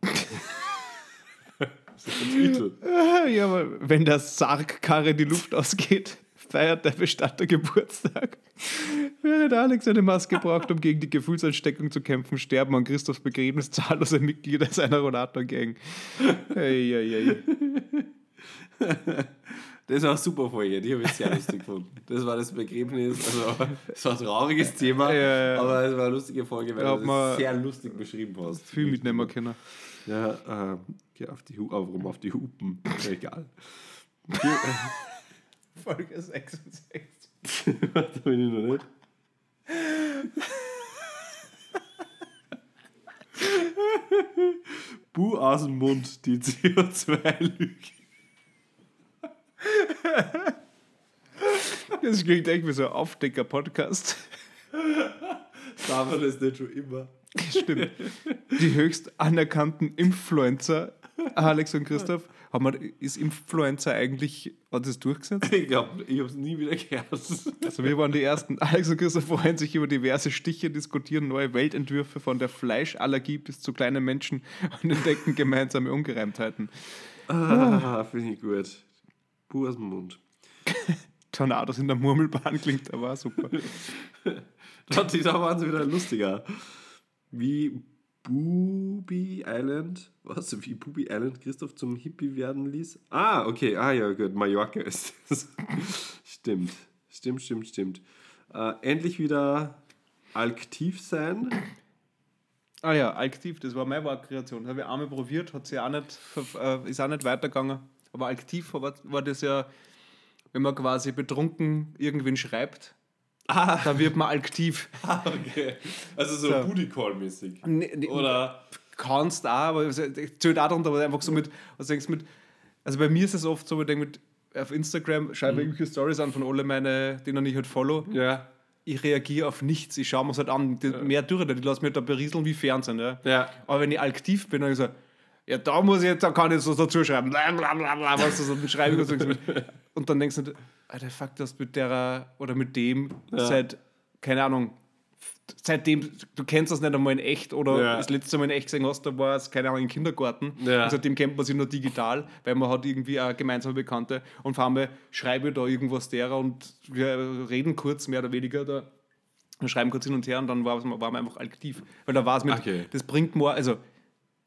das ist der Titel. Ja, aber wenn der Sargkarre die Luft ausgeht, feiert der Bestatter Geburtstag. Während Alex eine Maske braucht, um gegen die Gefühlsansteckung zu kämpfen, sterben an Christophs Begräbnis zahllose Mitglieder seiner Rollator-Gang. Ei, ei, ei. Das war eine super Folge, die habe ich sehr lustig gefunden. Das war das Begräbnis, also es war ein trauriges Thema, Ja, ja. aber es war eine lustige Folge, weil du das sehr lustig beschrieben hast. Viel mitnehmen können. Ja, geh auf die Hu auf, rum auf die Hupen, egal. Folge 66. da bin ich noch nicht. Bu aus dem Mund, die CO2-Lüge. Das klingt echt wie so ein Aufdecker-Podcast. Sagen wir das nicht schon immer? Stimmt. Die höchst anerkannten Influencer, Alex und Christoph, haben wir, ist Influencer eigentlich, hat das durchgesetzt? Ich glaube, ich habe es nie wieder gehört. Also wir waren die Ersten. Alex und Christoph freuen sich über diverse Stiche, diskutieren neue Weltentwürfe von der Fleischallergie bis zu kleinen Menschen und entdecken gemeinsame Ungereimtheiten. Ah, finde ich gut. Bu aus dem Mund. Tornados in der Murmelbahn klingt aber super. Da waren sie wieder lustiger. Wie Booby Island, was, wie Booby Island Christoph zum Hippie werden ließ? Ah, okay, ah ja, gut, Mallorca ist das. stimmt, stimmt, stimmt, stimmt. Äh, endlich wieder aktiv sein. Ah ja, aktiv, das war meine Wortkreation. Habe ich einmal probiert, hat sie auch nicht, äh, ist auch nicht weitergegangen. Aber aktiv war, war das ja, wenn man quasi betrunken irgendwen schreibt, Ah, dann wird man aktiv. okay. Also so, So. Booty Call mäßig. Nee, nee, Oder kannst auch, aber es zählt auch darunter, aber einfach so mit, was denkst mit, also bei mir ist es oft so, ich denke mit, auf Instagram schreibe ich irgendwelche Stories an von alle meine, denen ich halt follow. ja. Ich reagiere auf nichts, ich schaue mir es halt an. Die, Mehr durch, die lassen mich da berieseln wie Fernsehen. Ja. Ja. Aber wenn ich aktiv bin, dann ich so, ja, da muss ich jetzt, da kann ich so dazu schreiben, bla bla bla bla, was so, dann schreibe ich und, so, und dann denkst du, Alter, fuck, das mit der oder mit dem seit, keine Ahnung, seitdem, du kennst das nicht einmal in echt oder Ja. das letzte Mal in echt gesehen hast, da war es, keine Ahnung, im Kindergarten. Ja. Und seitdem kennt man sich nur digital, weil man hat irgendwie eine gemeinsame Bekannte und vor allem schreibe da irgendwas derer und wir reden kurz, mehr oder weniger da. Wir schreiben kurz hin und her und dann war, war man einfach aktiv. Weil da war es mit, Okay. das bringt mir, also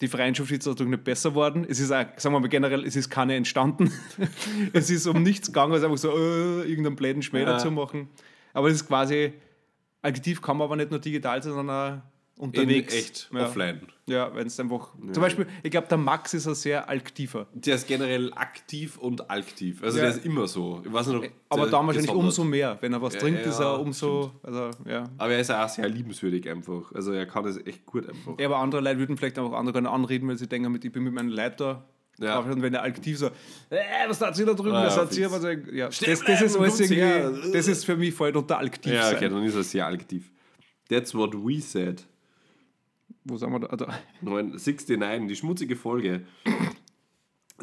die Freundschaft ist dadurch nicht besser worden. Es ist auch, sagen wir mal generell, es ist keine entstanden. es ist um nichts gegangen, als einfach so äh, irgendeinen bläden Schmäh Ja. dazu machen. Aber es ist quasi, aktiv kann man aber nicht nur digital sein, sondern auch In unterwegs. echt, ja. offline. Ja, wenn es einfach. Zum Beispiel, ich glaube, der Max ist ein sehr aktiver. Der ist generell aktiv und aktiv. Also Ja. der ist immer so. Ich weiß nicht, ob Aber der dann wahrscheinlich umso mehr. Wenn er was Ja, trinkt, ja, ist er umso. Also, ja. Aber er ist auch sehr liebenswürdig einfach. Also er kann das echt gut einfach. Ja, aber andere Leute würden vielleicht auch andere gerne anreden, weil sie denken, mit, ich bin mit meinen Leuten da. Ja. Und wenn er aktiv so, äh, was hat sie da drüben, Ah, was ja, hat sie, was ja, das, ist alles irgendwie, das ist für mich voll unter aktiv Ja, okay, sein. dann ist er sehr aktiv. That's what we said. Wo sind wir da? da? 9, 69, die schmutzige Folge.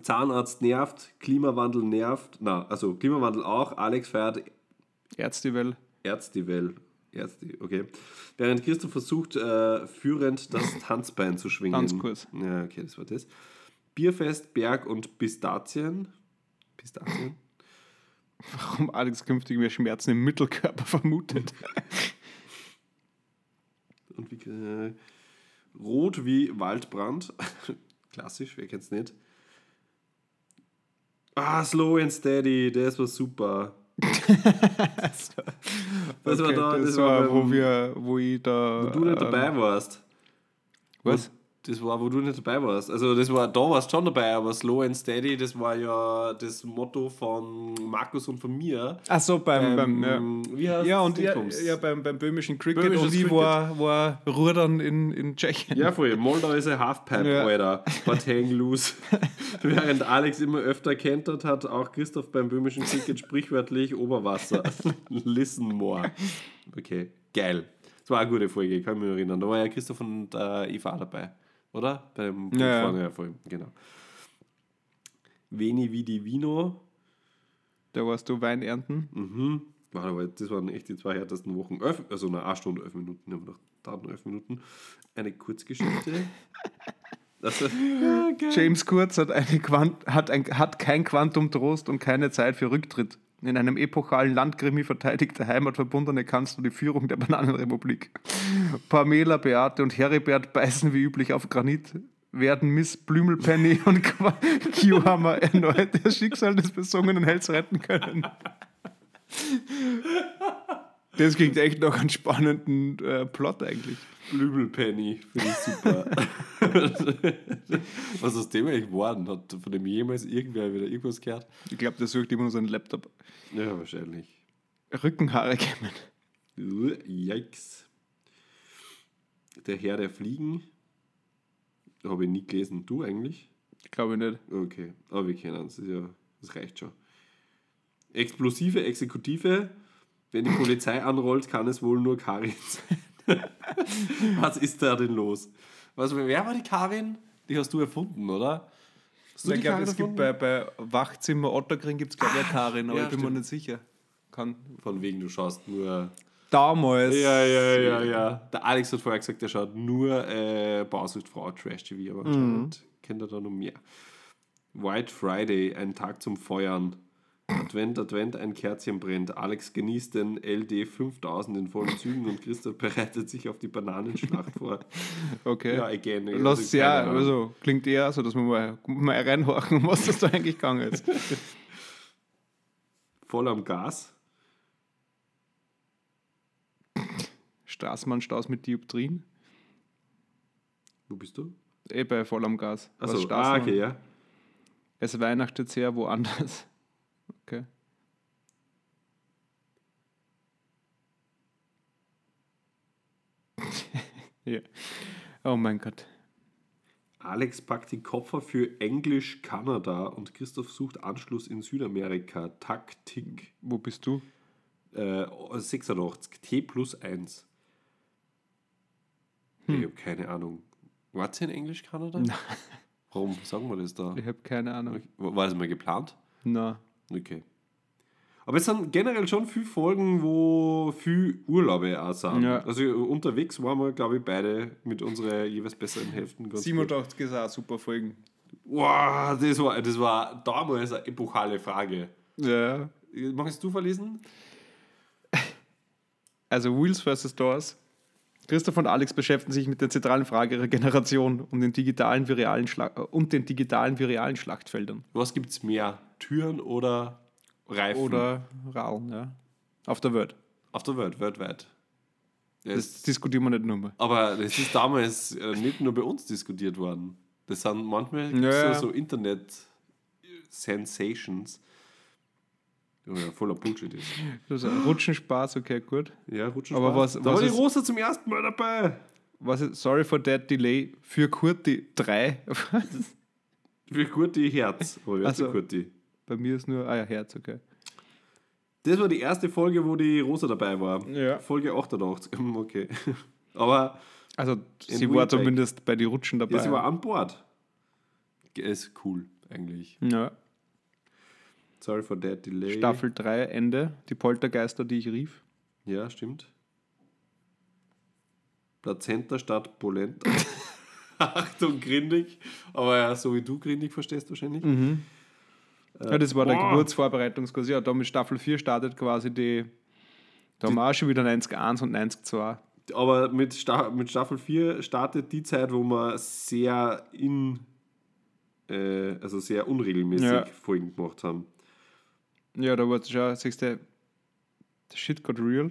Zahnarzt nervt, Klimawandel nervt. Na, also Klimawandel auch. Alex feiert Ärztewell. Ärztewell. Ärzte, okay. Während Christoph versucht, äh, führend das Tanzbein zu schwingen. Tanzkurs. Ja, okay, das war das. Bierfest, Berg und Pistazien. Pistazien? Warum Alex künftig mehr Schmerzen im Mittelkörper vermutet. Und wie, äh, rot wie Waldbrand. Klassisch, wer kennt's nicht? Ah, Slow and Steady, das war super. das war Okay, da, das, das war, war wo, wir, wo ich da. Wo du nicht ähm, dabei warst. Was? Das war, wo du nicht dabei warst. Also das war, da warst du schon dabei, aber Slow and Steady, das war ja das Motto von Markus und von mir. Ach so, beim. Ähm, beim ja. Ja, und ja, ja beim, beim böhmischen Cricket Böhmisches und ich Cricket. war, war Rudern in, in Tschechien. Ja, voll. Moldau ist ein Halfpipe, Ja. Alter. But hang loose. Während Alex immer öfter kentert, hat auch Christoph beim böhmischen Cricket sprichwörtlich Oberwasser. Listen more. Okay, geil. Das war eine gute Folge, kann ich mich erinnern. Da war ja Christoph und äh, Eva dabei, oder? Beim Ja, ja. Fahren, ja, voll, genau. Veni Vidi Vino. Da warst du Wein ernten. Mhm. Das waren echt die zwei härtesten Wochen. Also eine eine Stunde, elf Minuten. Wir haben noch da noch elf Minuten. Eine Kurzgeschichte. Das, ja. James Kurz hat, eine Quant hat, ein, hat kein Quantum Trost und keine Zeit für Rücktritt. In einem epochalen Landkrimi verteidigt der heimatverbundene Kanzler die Führung der Bananenrepublik. Pamela, Beate und Heribert beißen wie üblich auf Granit, werden Miss Blümelpenny und Q-Hammer erneut das Schicksal des besungenen Helds retten können. Das klingt echt noch einen spannenden äh, Plot eigentlich. Blümelpenny, finde ich super. Was aus dem eigentlich geworden? Hat von dem jemals irgendwer wieder irgendwas gehört? Ich glaube, der sucht immer nur seinen Laptop. Ja, wahrscheinlich. Rückenhaare kämen. Yikes. Der Herr der Fliegen. Habe ich nie gelesen. Du eigentlich? Glaube ich nicht. Okay, aber wir kennen es. Das, ja, das reicht schon. Explosive Exekutive. Wenn die Polizei anrollt, kann es wohl nur Karin sein. Was ist da denn los? Was, wer war die Karin? Die hast du erfunden, oder? Hast du ich glaube, es gibt bei, bei Wachzimmer Ottergring gibt es, glaube ich, eine Karin, aber ja, ich bin mir stimmt. nicht sicher. Kann. Von wegen, du schaust nur. Damals. Ja, ja, ja, ja. Der Alex hat vorher gesagt, er schaut nur äh, Bausuchtfrau Trash-TV, aber anscheinend kennt er da noch mehr. White Friday, ein Tag zum Feuern. Advent, Advent, ein Kerzchen brennt. Alex genießt den LD 5000 in vollen Zügen und Christoph bereitet sich auf die Bananenschlacht vor. Okay. Ja, again. Lass also ja, keine Ahnung. also klingt eher so, dass wir mal, mal reinhorchen, was das da eigentlich gegangen ist. Voll am Gas. Straßenbahnstaus mit Dioptrien. Wo bist du? Eh bei voll am Gas. Achso, ah, okay, ja. Es weihnachtet sehr woanders. Okay. ja. Oh mein Gott. Alex packt die Koffer für Englisch Kanada und Christoph sucht Anschluss in Südamerika. Taktik Wo bist du? äh, 86, T plus 1. Ich habe keine Ahnung. War es in Englisch Kanada? Warum sagen wir das da? Ich habe keine Ahnung. War das mal geplant? Na. Okay. Aber es sind generell schon viele Folgen, wo viel Urlaube auch sind. Ja. Also unterwegs waren wir, glaube ich, beide mit unseren jeweils besseren Hälften ganz gut. 87 ist auch super Folgen. Wow, das war, das war damals eine epochale Frage. Ja. Magst du verlesen? Also Wheels vs. Doors. Christoph und Alex beschäftigen sich mit der zentralen Frage ihrer Generation und den digitalen wie realen, Schla und den digitalen wie realen Schlachtfeldern. Was gibt es mehr? Türen oder Reifen? Oder Rallen, ja. Auf der Welt. auf der Welt, weltweit. Das es- diskutieren wir nicht nur mehr. aber das ist damals äh, nicht nur bei uns diskutiert worden. Das sind manchmal Ja, ja. so, so Internet-Sensations. Ja, voller Bullshit ist. Das ist ein Rutschenspaß, okay, gut. Ja, Rutschen Aber was- da was war die Rosa zum ersten Mal dabei. Was ist, sorry for that delay. Für Kurti 3. Für Kurti Herz. Aber wer ist Ach der so. Kurti? Bei mir ist nur, ah ja, Herz, okay. Das war die erste Folge, wo die Rosa dabei war. Ja. Folge 88. Hm, Okay. Aber Also, sie war zumindest bei den Rutschen dabei. ja, sie war an Bord. Ist cool, eigentlich. ja. Sorry for that delay. Staffel 3, Ende. Die Poltergeister, die ich rief. Ja, stimmt. Plazenta statt Polenta. Achtung, grindig. Aber ja, so wie du grindig verstehst wahrscheinlich. Ja, das war der boah. Geburtsvorbereitungskurs. Ja, da mit Staffel 4 startet quasi die. Da haben wir auch schon wieder 90 1 und 90 2. Aber mit, Sta mit Staffel 4 startet die Zeit, wo man sehr in äh, also sehr unregelmäßig Ja. Folgen gemacht haben. Ja, da war schon, siehst du, the shit got real.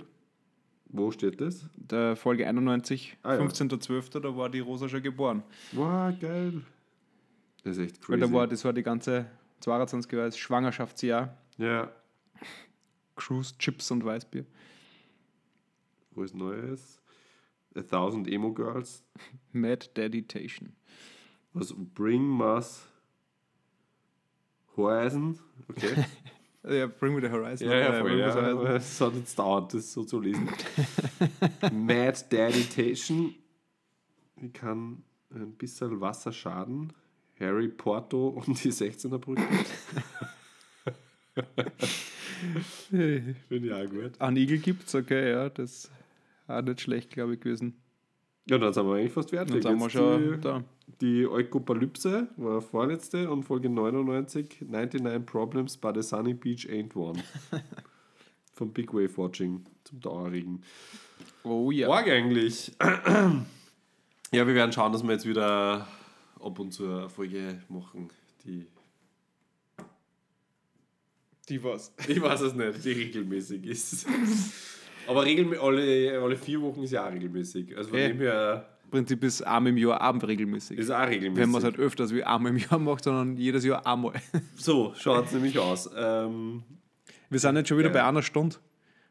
Wo steht das? Der Folge 91, Ah, ja. 15.12., da war die Rosa schon geboren. Wow, geil. Das ist echt crazy. Weil da war, das war die ganze 22 Jahre Schwangerschaftsjahr. ja, Cruise, Chips und Weißbier. wo ist Neues? A Thousand Emo Girls. Mad Deditation. Was Bring Us Horizon. Okay. Ja, Bring Me the Horizon. Ja, ja, voll, ja. Es hat jetzt dauert, das so zu lesen. Mad Deditation. Wie kann ein bisschen Wasser schaden? Harry Porto und die 16er Brücke. Finde ich auch gut. An Igel gibt's, okay, ja, das ist auch nicht schlecht, glaube ich, gewesen. Ja, dann sind wir eigentlich fast fertig. Dann sind wir schon die, da. die Eukopalypse war vorletzte und Folge 99, 99 Problems by the Sunny Beach Ain't One. Vom Big Wave Watching zum Dauerregen. Oh ja. Org eigentlich. Ja, wir werden schauen, dass wir jetzt wieder ab und zu eine Folge machen, die. Die was. Ich weiß es nicht, die regelmäßig ist. Aber regelmä alle, alle vier Wochen ist ja auch regelmäßig. Also von Ja. dem her Im Prinzip ist einmal im Jahr abend regelmäßig. ist auch regelmäßig. Wenn man es halt öfters wie einmal im Jahr macht, sondern jedes Jahr einmal. So schaut es nämlich aus. Ähm, Wir sind jetzt schon wieder Ja. bei einer Stunde.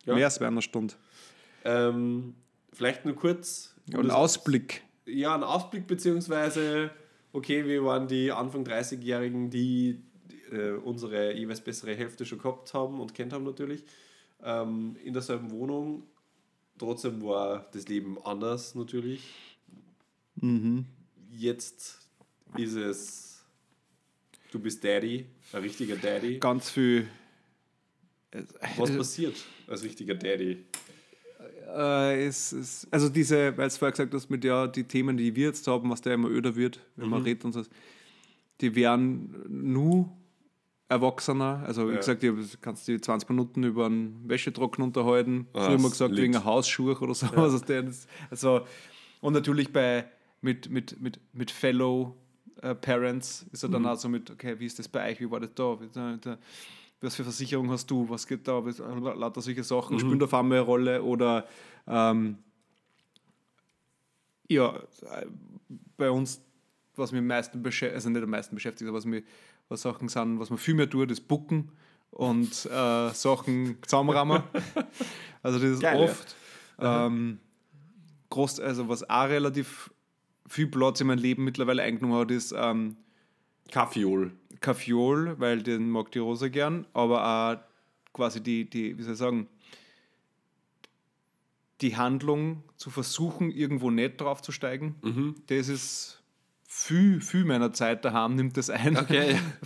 Ja. Mehr als bei einer Stunde. ähm, vielleicht nur kurz. Und ein Ausblick. ja, ein Ausblick, beziehungsweise, okay, wir waren die Anfang 30-Jährigen, die äh, unsere jeweils bessere Hälfte schon gehabt haben und kennt haben natürlich, ähm, in derselben Wohnung. Trotzdem war das Leben anders natürlich. Jetzt ist es, du bist Daddy, ein richtiger Daddy. Ganz viel. Was passiert als richtiger Daddy? Äh, es, es, also diese, weil du vorher gesagt hast, mit ja, die Themen, die wir jetzt haben, was der immer öder wird, wenn man redet und so, die werden nur erwachsener. Also wie Ja. gesagt, du kannst die 20 Minuten über einen Wäschetrockner unterhalten. Ah, Früher mal gesagt, liegt. wegen einer Hausschuhe oder so. Das, also, und natürlich bei mit, mit, mit, mit Fellow äh, Parents ist er dann auch so mit, okay, wie ist das bei euch, wie war das da? Da, da was für Versicherung hast du, was geht da, was, lauter solche Sachen spielen auf einmal eine Rolle oder ähm, ja, äh, bei uns, was mir am meisten beschäftigt, also nicht am meisten beschäftigt, aber was mir was Sachen sind, was man viel mehr tut, ist Bucken und äh, Sachen zusammenrammen. also das ist Geil, ja. oft ähm, groß, also was auch relativ viel Platz in meinem Leben mittlerweile eingenommen hat, ist ähm, Kaffeeol. Kaffeeol, weil den mag die Rose gern, aber auch quasi die, die, wie soll ich sagen, die Handlung zu versuchen, irgendwo nicht draufzusteigen, Mhm. das ist viel, viel meiner Zeit daheim, nimmt das ein, Okay,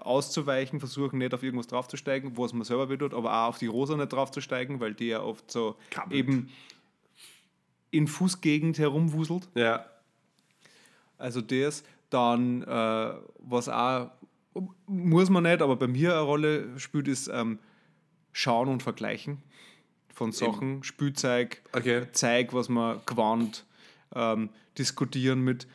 auszuweichen, versuchen nicht auf irgendwas draufzusteigen, was man selber will aber auch auf die Rosa nicht draufzusteigen, weil die ja oft so Kabbelt. eben in Fußgegend herumwuselt. Ja. Also das, dann äh, was auch, muss man nicht, aber bei mir eine Rolle spielt, ist ähm, Schauen und Vergleichen von Sachen, Spielzeug, Okay. Zeig, was man gewandt, ähm, diskutieren mit,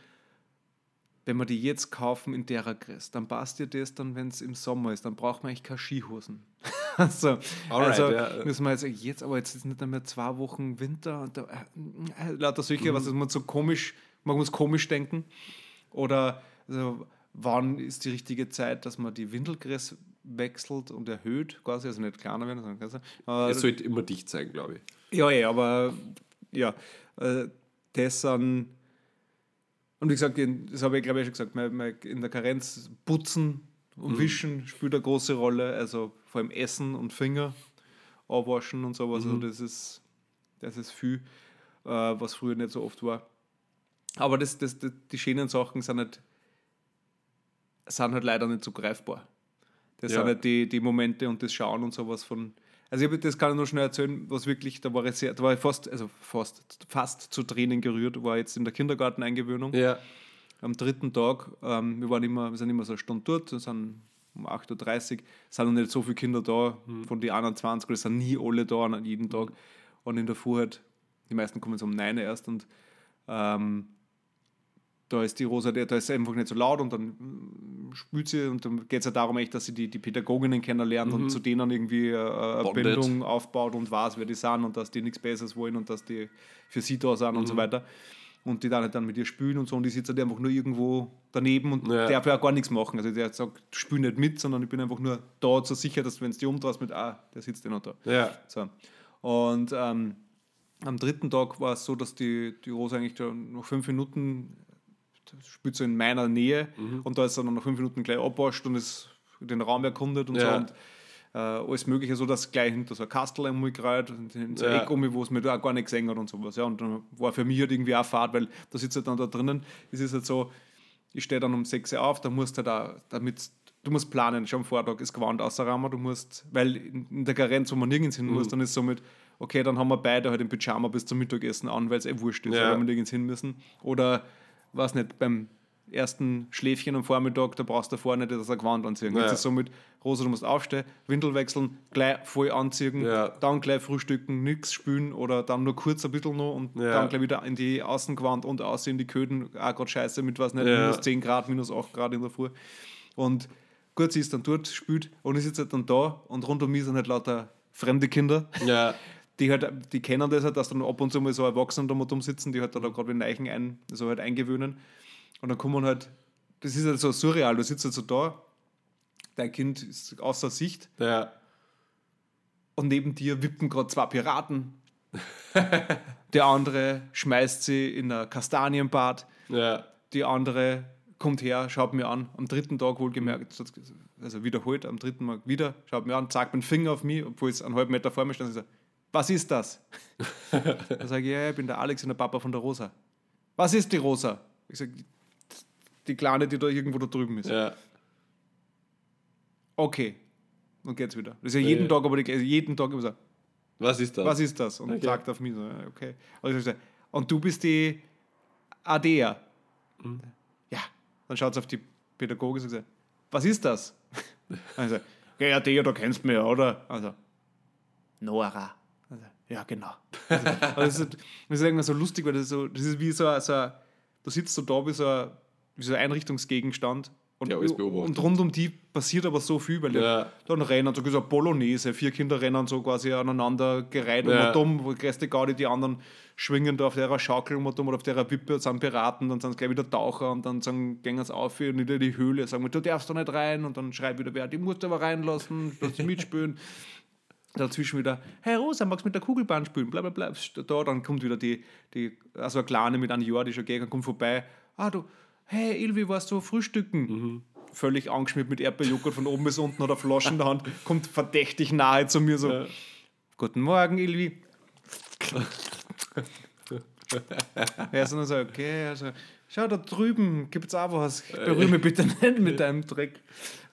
wenn wir die jetzt kaufen in der Größe, dann passt dir das dann, wenn es im Sommer ist, dann braucht man eigentlich keine Skihosen. also, Alright, also ja. müssen wir jetzt jetzt, aber jetzt ist nicht mehr zwei Wochen Winter und da, äh, lauter solche, was ist man so komisch, man muss komisch denken. Oder also, wann ist die richtige Zeit, dass man die Windelgröße wechselt und erhöht, quasi, also nicht kleiner werden, sondern größer. Äh, Es sollte immer dicht sein, glaube ich. ja, ja, aber ja, äh, das sind, und wie gesagt, das habe ich glaube ich schon gesagt, in der Karenz Putzen und Wischen spielt eine große Rolle, also vor allem Essen und Finger abwaschen und sowas, also das ist, das ist viel, äh, was früher nicht so oft war. Aber das, das, das, die schönen Sachen sind halt, sind halt leider nicht so greifbar. Das Ja. sind halt die, die Momente und das Schauen und sowas von. Also ich hab, das kann ich nur schnell erzählen, was wirklich, da war ich sehr, da war ich fast, also fast, fast zu Tränen gerührt, war jetzt in der Kindergarteneingewöhnung. Ja. Am dritten Tag, ähm, wir, waren immer, wir sind immer so eine Stunde dort, wir sind um 8.30 Uhr, sind noch nicht so viele Kinder da, von den 21, es sind nie alle da an jedem Tag. Und in der Früh halt, die meisten kommen so um 9 Uhr erst und ähm, da ist die Rosa, da ist einfach nicht so laut und dann mm, spielt sie und dann geht es ja darum, echt, dass sie die, die Pädagoginnen kennenlernt und zu denen irgendwie äh, eine. Bindung aufbaut und weiß, wer die sind und dass die nichts Besseres wollen und dass die für sie da sind und so weiter. Und die dann halt dann mit ihr spielen und so und die sitzt halt einfach nur irgendwo daneben und Ja. darf ja auch gar nichts machen. Also der sagt, spiel nicht mit, sondern ich bin einfach nur da zur Sicherheit, dass wenn es die umdrehst mit, ah, der sitzt ja noch da. Ja. So. Und ähm, am dritten Tag war es so, dass die, die Rose eigentlich noch fünf Minuten spielt so in meiner Nähe Mhm. und da ist dann nach fünf Minuten gleich abwascht und ist den Raum erkundet und Ja. so. Und äh, alles Mögliche, so dass gleich hinter so ein Kastel einmal gereiht und in so ein Ja. Eck um, wo es mir da auch gar nicht gesehen hat und sowas. Ja, und dann war für mich halt irgendwie auch Fahrt, weil da sitzt halt dann da drinnen. Es ist halt so, ich stehe dann um 6 Uhr auf, da musst du halt auch, damit du musst planen, schon am Vortag ist Gewand außer Rahmen, du musst, weil in der Karenz, wo man nirgends hin Mhm. muss, dann ist somit, okay, dann haben wir beide halt im Pyjama bis zum Mittagessen an, weil es eh wurscht ist, Ja. weil wir nirgends hin müssen. Oder, weiß nicht, beim ersten Schläfchen am Vormittag, da brauchst du vorne nicht das ein Gewand anziehen. Ja. Jetzt ist somit, Rosa, du musst aufstehen, Windel wechseln, gleich voll anziehen, Ja. dann gleich frühstücken, nichts spülen oder dann nur kurz ein bisschen noch und Ja. dann gleich wieder in die Außengewand und außen in die Köden, auch gerade scheiße mit was nicht, Ja. minus 10 Grad, minus 8 Grad in der Früh. Und gut, sie ist dann dort, spült und ich sitze halt dann da und rund um mich sind halt lauter fremde Kinder, Ja. die halt, die kennen das halt, dass dann ab und zu mal so Erwachsene da mal dumm sitzen, die halt da, gerade wie Neichen ein, so halt eingewöhnen. Und dann kommen halt, das ist halt so surreal, du sitzt halt so da, dein Kind ist außer Sicht Ja. und neben dir wippen gerade zwei Piraten. Der andere schmeißt sie in ein Kastanienbad. Ja. Die andere kommt her, schaut mir an. Am dritten Tag wohlgemerkt, also wiederholt, am dritten Mal wieder, schaut mir an, zeigt mit dem Finger auf mich, obwohl es einen halben Meter vor mir stand. und sagt, was ist das? da sage ich, ja, ich bin der Alex und der Papa von der Rosa. Was ist die Rosa? Ich sage, die Kleine, die da irgendwo da drüben ist. Ja. Okay. Und geht's wieder. Das ist ja jeden Ja. Tag, aber die, also jeden Tag immer so, Was ist das? was ist das? Und Okay. sagt auf mich so, okay. Und, ich sag, und du bist die Adea. Mhm. Ja. Dann schaut sie auf die Pädagogin und sagt, was ist das? Also, okay, Adea, da kennst du mich ja, oder? Also, Nora. Ja, genau. Also, das, ist, das ist irgendwie so lustig, weil das ist, so, das ist wie so, ein- so ein, du sitzt so da wie so ein, wie so ein Einrichtungsgegenstand und, Ja, und rund um die passiert aber so viel, weil Ja. dann rennen, so so eine Polonaise, vier Kinder rennen so quasi aneinander gereiht Ja. und dumm, wo größte Gaudi, die anderen schwingen da auf der Schaukel und oder auf der Wippe, sind Piraten, dann sind gleich wieder Taucher und dann sagen, gehen sie auf und in die Höhle, sagen wir, du darfst da nicht rein und dann schreit wieder wer, die musst du aber reinlassen, lass sie mitspielen. Dazwischen wieder, hey Rosa, magst du mit der Kugelbahn spielen? Bla bla bla. Da, dann kommt wieder die, die also eine Kleine mit einem Jahr, die schon geht, kommt vorbei. Ah, du, hey Ilvi, warst du frühstücken? Völlig angeschmiert mit Erdbeerjoghurt von oben bis unten, hat eine Flasche in der Hand, kommt verdächtig nahe zu mir so. Ja. Guten Morgen, Ilvi. Er ist dann so, okay, also, schau da drüben, gibt's auch was. Berühre mich bitte nicht mit deinem Dreck.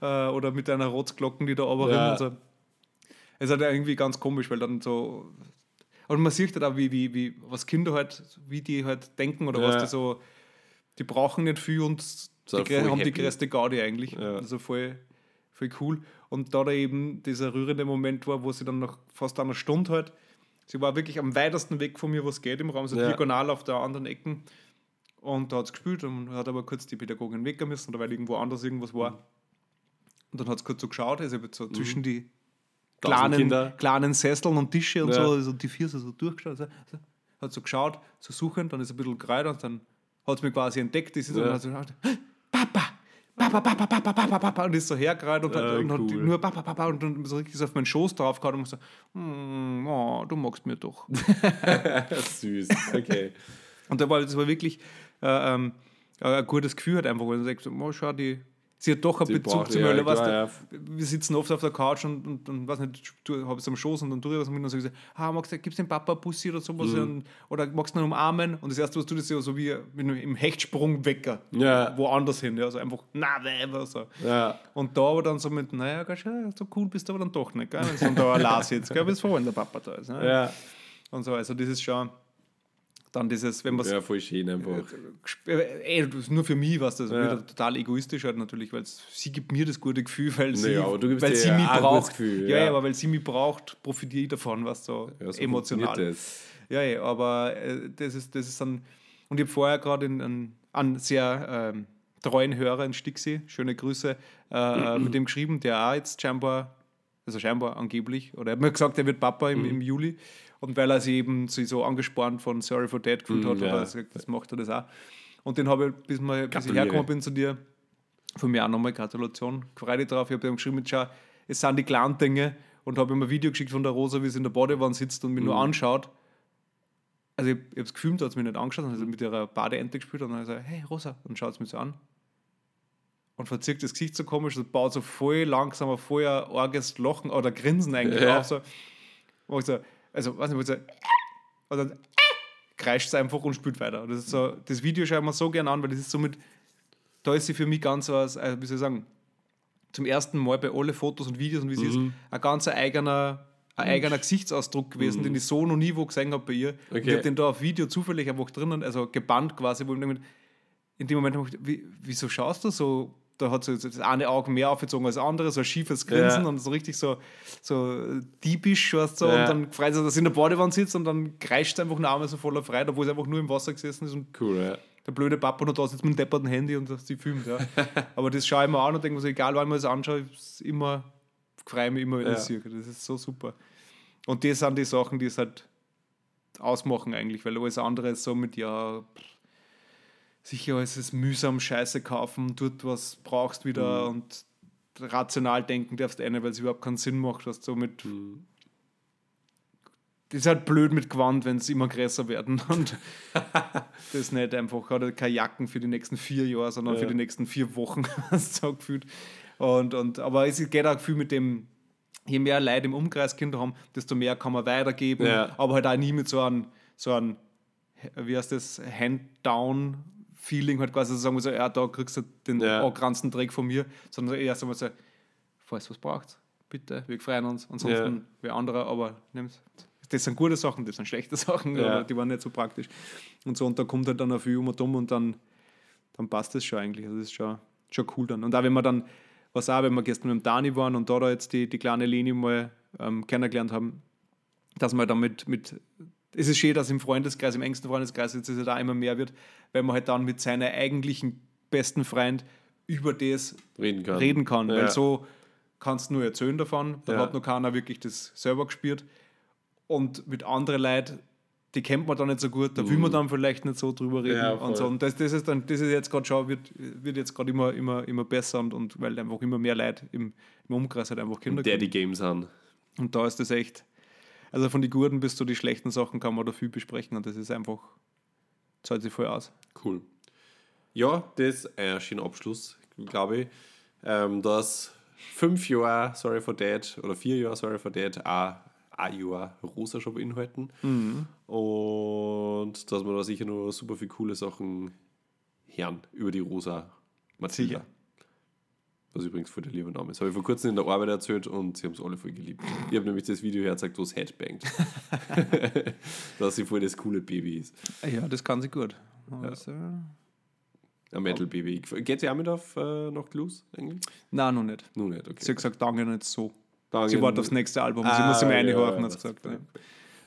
Äh, oder mit deiner Rotzglocken, die da oben Ja. und so. Es ist halt irgendwie ganz komisch, weil dann so. Und man sieht halt auch, wie, wie, wie, was Kinder halt, wie die halt denken oder was Ja. die so. Die brauchen nicht viel und So die, haben die happy. größte Gaudi eigentlich. Ja. Also voll, voll cool. Und da da eben dieser rührende Moment war, wo sie dann nach fast einer Stunde halt, sie war wirklich am weitesten weg von mir, was geht im Raum, so Ja. diagonal auf der anderen Ecken. Und da hat es gespielt und hat aber kurz die Pädagogin weggehen müssen, oder weil irgendwo anders irgendwas war. Und dann hat es kurz so geschaut, also so zwischen die Mhm. Kleinen, kleinen Sesseln und Tische und Ja. so, also die vier so, so durchgeschaut. So, so, hat so geschaut, so suchend, dann ist ein bisschen gereiht und dann hat es mich quasi entdeckt. Ist so, Ja. und hat so geschaut, Papa! Papa, Papa, Papa, Papa, Papa, und ist so hergereiht und, hat, Ah, und hat nur Papa, Papa und dann so richtig so auf meinen Schoß drauf gehauen und so, "Hm, oh, du magst mir doch. Süß. Okay. Und da war, das war wirklich äh, ähm, ein gutes Gefühl halt einfach, weil du sagst, oh, schau, die, sie hat doch einen Sie Bezug braucht- zu mir. ja, weil, weißt du, Wir sitzen oft auf der Couch und, und, und weiß nicht, du habe es am Schoß und dann tue ich was mit und dann sage ich, ah, magst du, gibst dem Papa ein Bussi oder sowas Mhm. und, oder magst du ihn umarmen? Und das erste, was du das ja so wie im Hechtsprung wecker, Ja. woanders hin, ja, also einfach, na, weh, so. Ja. Und da aber dann so mit, naja, ganz schön, so cool bist du aber dann doch nicht? Wenn du dann da sitzt, gell? Bist froh, wenn der Papa da ist. Ne? Ja. Und so, also das ist schon, dann dieses, wenn man Ja, voll schön einfach. äh, das ist nur für mich was das Ja. wieder total egoistisch halt natürlich, weil sie gibt mir das gute Gefühl, weil sie, Naja, weil sie ja mich braucht. Gefühl, ja, ja. ja, aber weil sie mich braucht, profitiere ich davon, was so Ja, so emotional. Ja, ja, aber äh, das ist das ist dann und ich habe vorher gerade in, in einen sehr ähm, treuen Hörer in Stixi, schöne Grüße, äh, mit dem geschrieben, der auch jetzt scheinbar, also scheinbar angeblich, oder er hat mir gesagt, er wird Papa im, im Juli. Und weil er sich eben so angespannt von Sorry for Dead gefühlt hat, ja. oder also, das macht er das auch. Und den habe ich, bis, mal, bis ich hergekommen bin zu dir, von mir auch nochmal Gratulation. Freue dich drauf. Ich habe ihm geschrieben, schau, es sind die kleinen Dinge und habe ihm ein Video geschickt von der Rosa, wie sie in der Badewanne sitzt und mich nur anschaut. Also ich, ich habe es gefilmt, hat es mich nicht angeschaut, dann hat sie mit ihrer Badeente gespielt und dann hat er gesagt, hey Rosa, und schaut es mich so an. Und verzirkt das Gesicht so komisch und baut so voll langsam auf voll ein arges Lachen oder Grinsen eigentlich Ja. auf. So. Und so, also, weiß nicht, wo ich so, und dann kreischt es einfach und spielt weiter. Und das, ist so, das Video schaue ich mir so gerne an, weil das ist somit, da ist sie für mich ganz was, äh, wie soll ich sagen, zum ersten Mal bei alle Fotos und Videos und wie sie ist, ein ganz eigener, ein eigener Gesichtsausdruck gewesen, den ich so noch nie wo gesehen habe bei ihr. Und ich Okay. habe den da auf Video zufällig einfach drinnen, also gebannt quasi, wo ich mir in dem Moment habe wie, wieso schaust du so? Da hat sie das eine Auge mehr aufgezogen als das andere, so ein schiefes Grinsen Ja. und so richtig so, so diebisch, weißt du, so, Ja. und dann freut sie, dass sie in der Badewanne sitzt und dann kreischt sie einfach nur einmal so voller Freude, obwohl sie einfach nur im Wasser gesessen ist und Cool, ja. der blöde Papa noch da sitzt mit dem depperten Handy und sie filmt. Ja. Aber das schaue ich mir an und denke mir so, egal wann ich mir das anschaue, ich immer, freue ich mich immer, wenn ich Ja. das sehe. Das ist so super. Und das sind die Sachen, die es halt ausmachen eigentlich, weil alles andere ist so mit, ja, pff, sicher ist es mühsam Scheiße kaufen, dort was brauchst wieder und rational denken darfst du eine, weil es überhaupt keinen Sinn macht, was so mit das ist halt blöd mit Gewand, wenn es immer größer werden und das nicht einfach, hat er keine Jacken für die nächsten vier Jahre, sondern Ja. für die nächsten vier Wochen, hast du so gefühlt. Und, und, aber es geht auch viel mit dem, je mehr Leute im Umkreis Kinder haben, desto mehr kann man weitergeben, Ja. aber halt auch nie mit so einem, so einem wie heißt das, Hand-Down-Feeling, halt quasi so sagen wir so, ja, da kriegst du den Ja. angeranzten Dreck von mir, sondern eher sagen wir so, falls was braucht, bitte, wir freuen uns, ansonsten Ja. wer anderer, aber nimm's. Das sind gute Sachen, das sind schlechte Sachen, Ja. aber die waren nicht so praktisch. Und so, und da kommt halt dann auch viel um und um und dann, dann passt das schon eigentlich. Also das ist schon, schon cool dann. Und auch wenn wir dann, was auch, wenn wir gestern mit dem Dani waren und da, da jetzt die, die kleine Leni mal ähm, kennengelernt haben, dass man damit mit, es ist schön, dass im Freundeskreis, im engsten Freundeskreis jetzt ja da immer mehr wird, weil man halt dann mit seinem eigentlichen besten Freund über das Reden kann. reden kann. Ja. Weil so kannst du nur erzählen davon, da Ja. hat noch keiner wirklich das selber gespürt. Und mit anderen Leuten, die kennt man dann nicht so gut, da will man dann vielleicht nicht so drüber reden. Mhm. Ja, und so. und das, das ist dann, das ist jetzt gerade schon, wird, wird jetzt gerade immer, immer, immer besser und, und weil einfach immer mehr Leute im, im Umkreis halt einfach Kinder Daddy Games an. und da ist das echt, also von den guten bis zu den schlechten Sachen kann man da viel besprechen und das ist einfach, zahlt sich voll aus. Cool. Ja, das ist ein schöner Abschluss, glaube ich. Ähm, dass fünf Jahre Sorry for Dead oder vier Jahre Sorry for Dead auch ein Jahr Rosa schon beinhalten. Und dass wir da sicher noch super viele coole Sachen hören über die Rosa Matilda. Sicher. Was übrigens voll der liebe Name ist. Habe ich vor kurzem in der Arbeit erzählt und sie haben es alle voll geliebt. Ich habe nämlich das Video hergezeigt, wo es headbangt. dass sie voll das coole Baby ist. Ja, das kann sie gut. Also, Ein Metal-Baby. Geht sie auch mit auf äh, noch Clues eigentlich? Nein, noch nicht. Nur nicht, okay. Sie hat gesagt, danke nicht so. Danke. Sie wartet aufs nächste Album. sie Ah, muss sich mal ja, reinhorchen, ja, hat sie gesagt. Ja.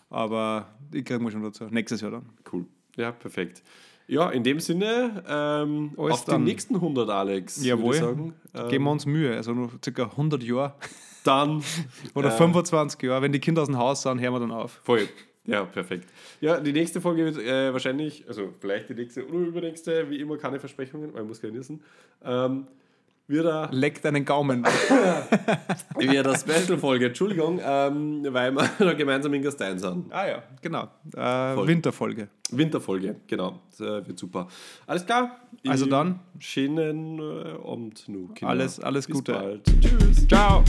Aber ich kriege mal schon dazu. Nächstes Jahr dann. Cool. Ja, perfekt. Ja, in dem Sinne, ähm, auf dann. die nächsten 100, Alex. Jawohl. Würde ich sagen. Ähm, Geben wir uns Mühe. Also noch ca. 100 Jahre Dann. oder äh, 25 Jahre. Wenn die Kinder aus dem Haus sind, hören wir dann auf. Voll. Ja, perfekt. Ja, die nächste Folge wird äh, wahrscheinlich, also vielleicht die nächste oder übernächste, wie immer keine Versprechungen, weil ich muss gerne wissen. Ähm, wird er Leck deinen Gaumen. wieder eine Special-Folge, Entschuldigung, ähm, weil wir da gemeinsam in Gastein sind. ah ja, genau. Äh. Winterfolge. Winterfolge, genau. Das äh, wird super. Alles klar. Also dann. Schönen äh, Abend, nu, Kinder. Alles- alles Bis Gute. Bald. Tschüss. Ciao.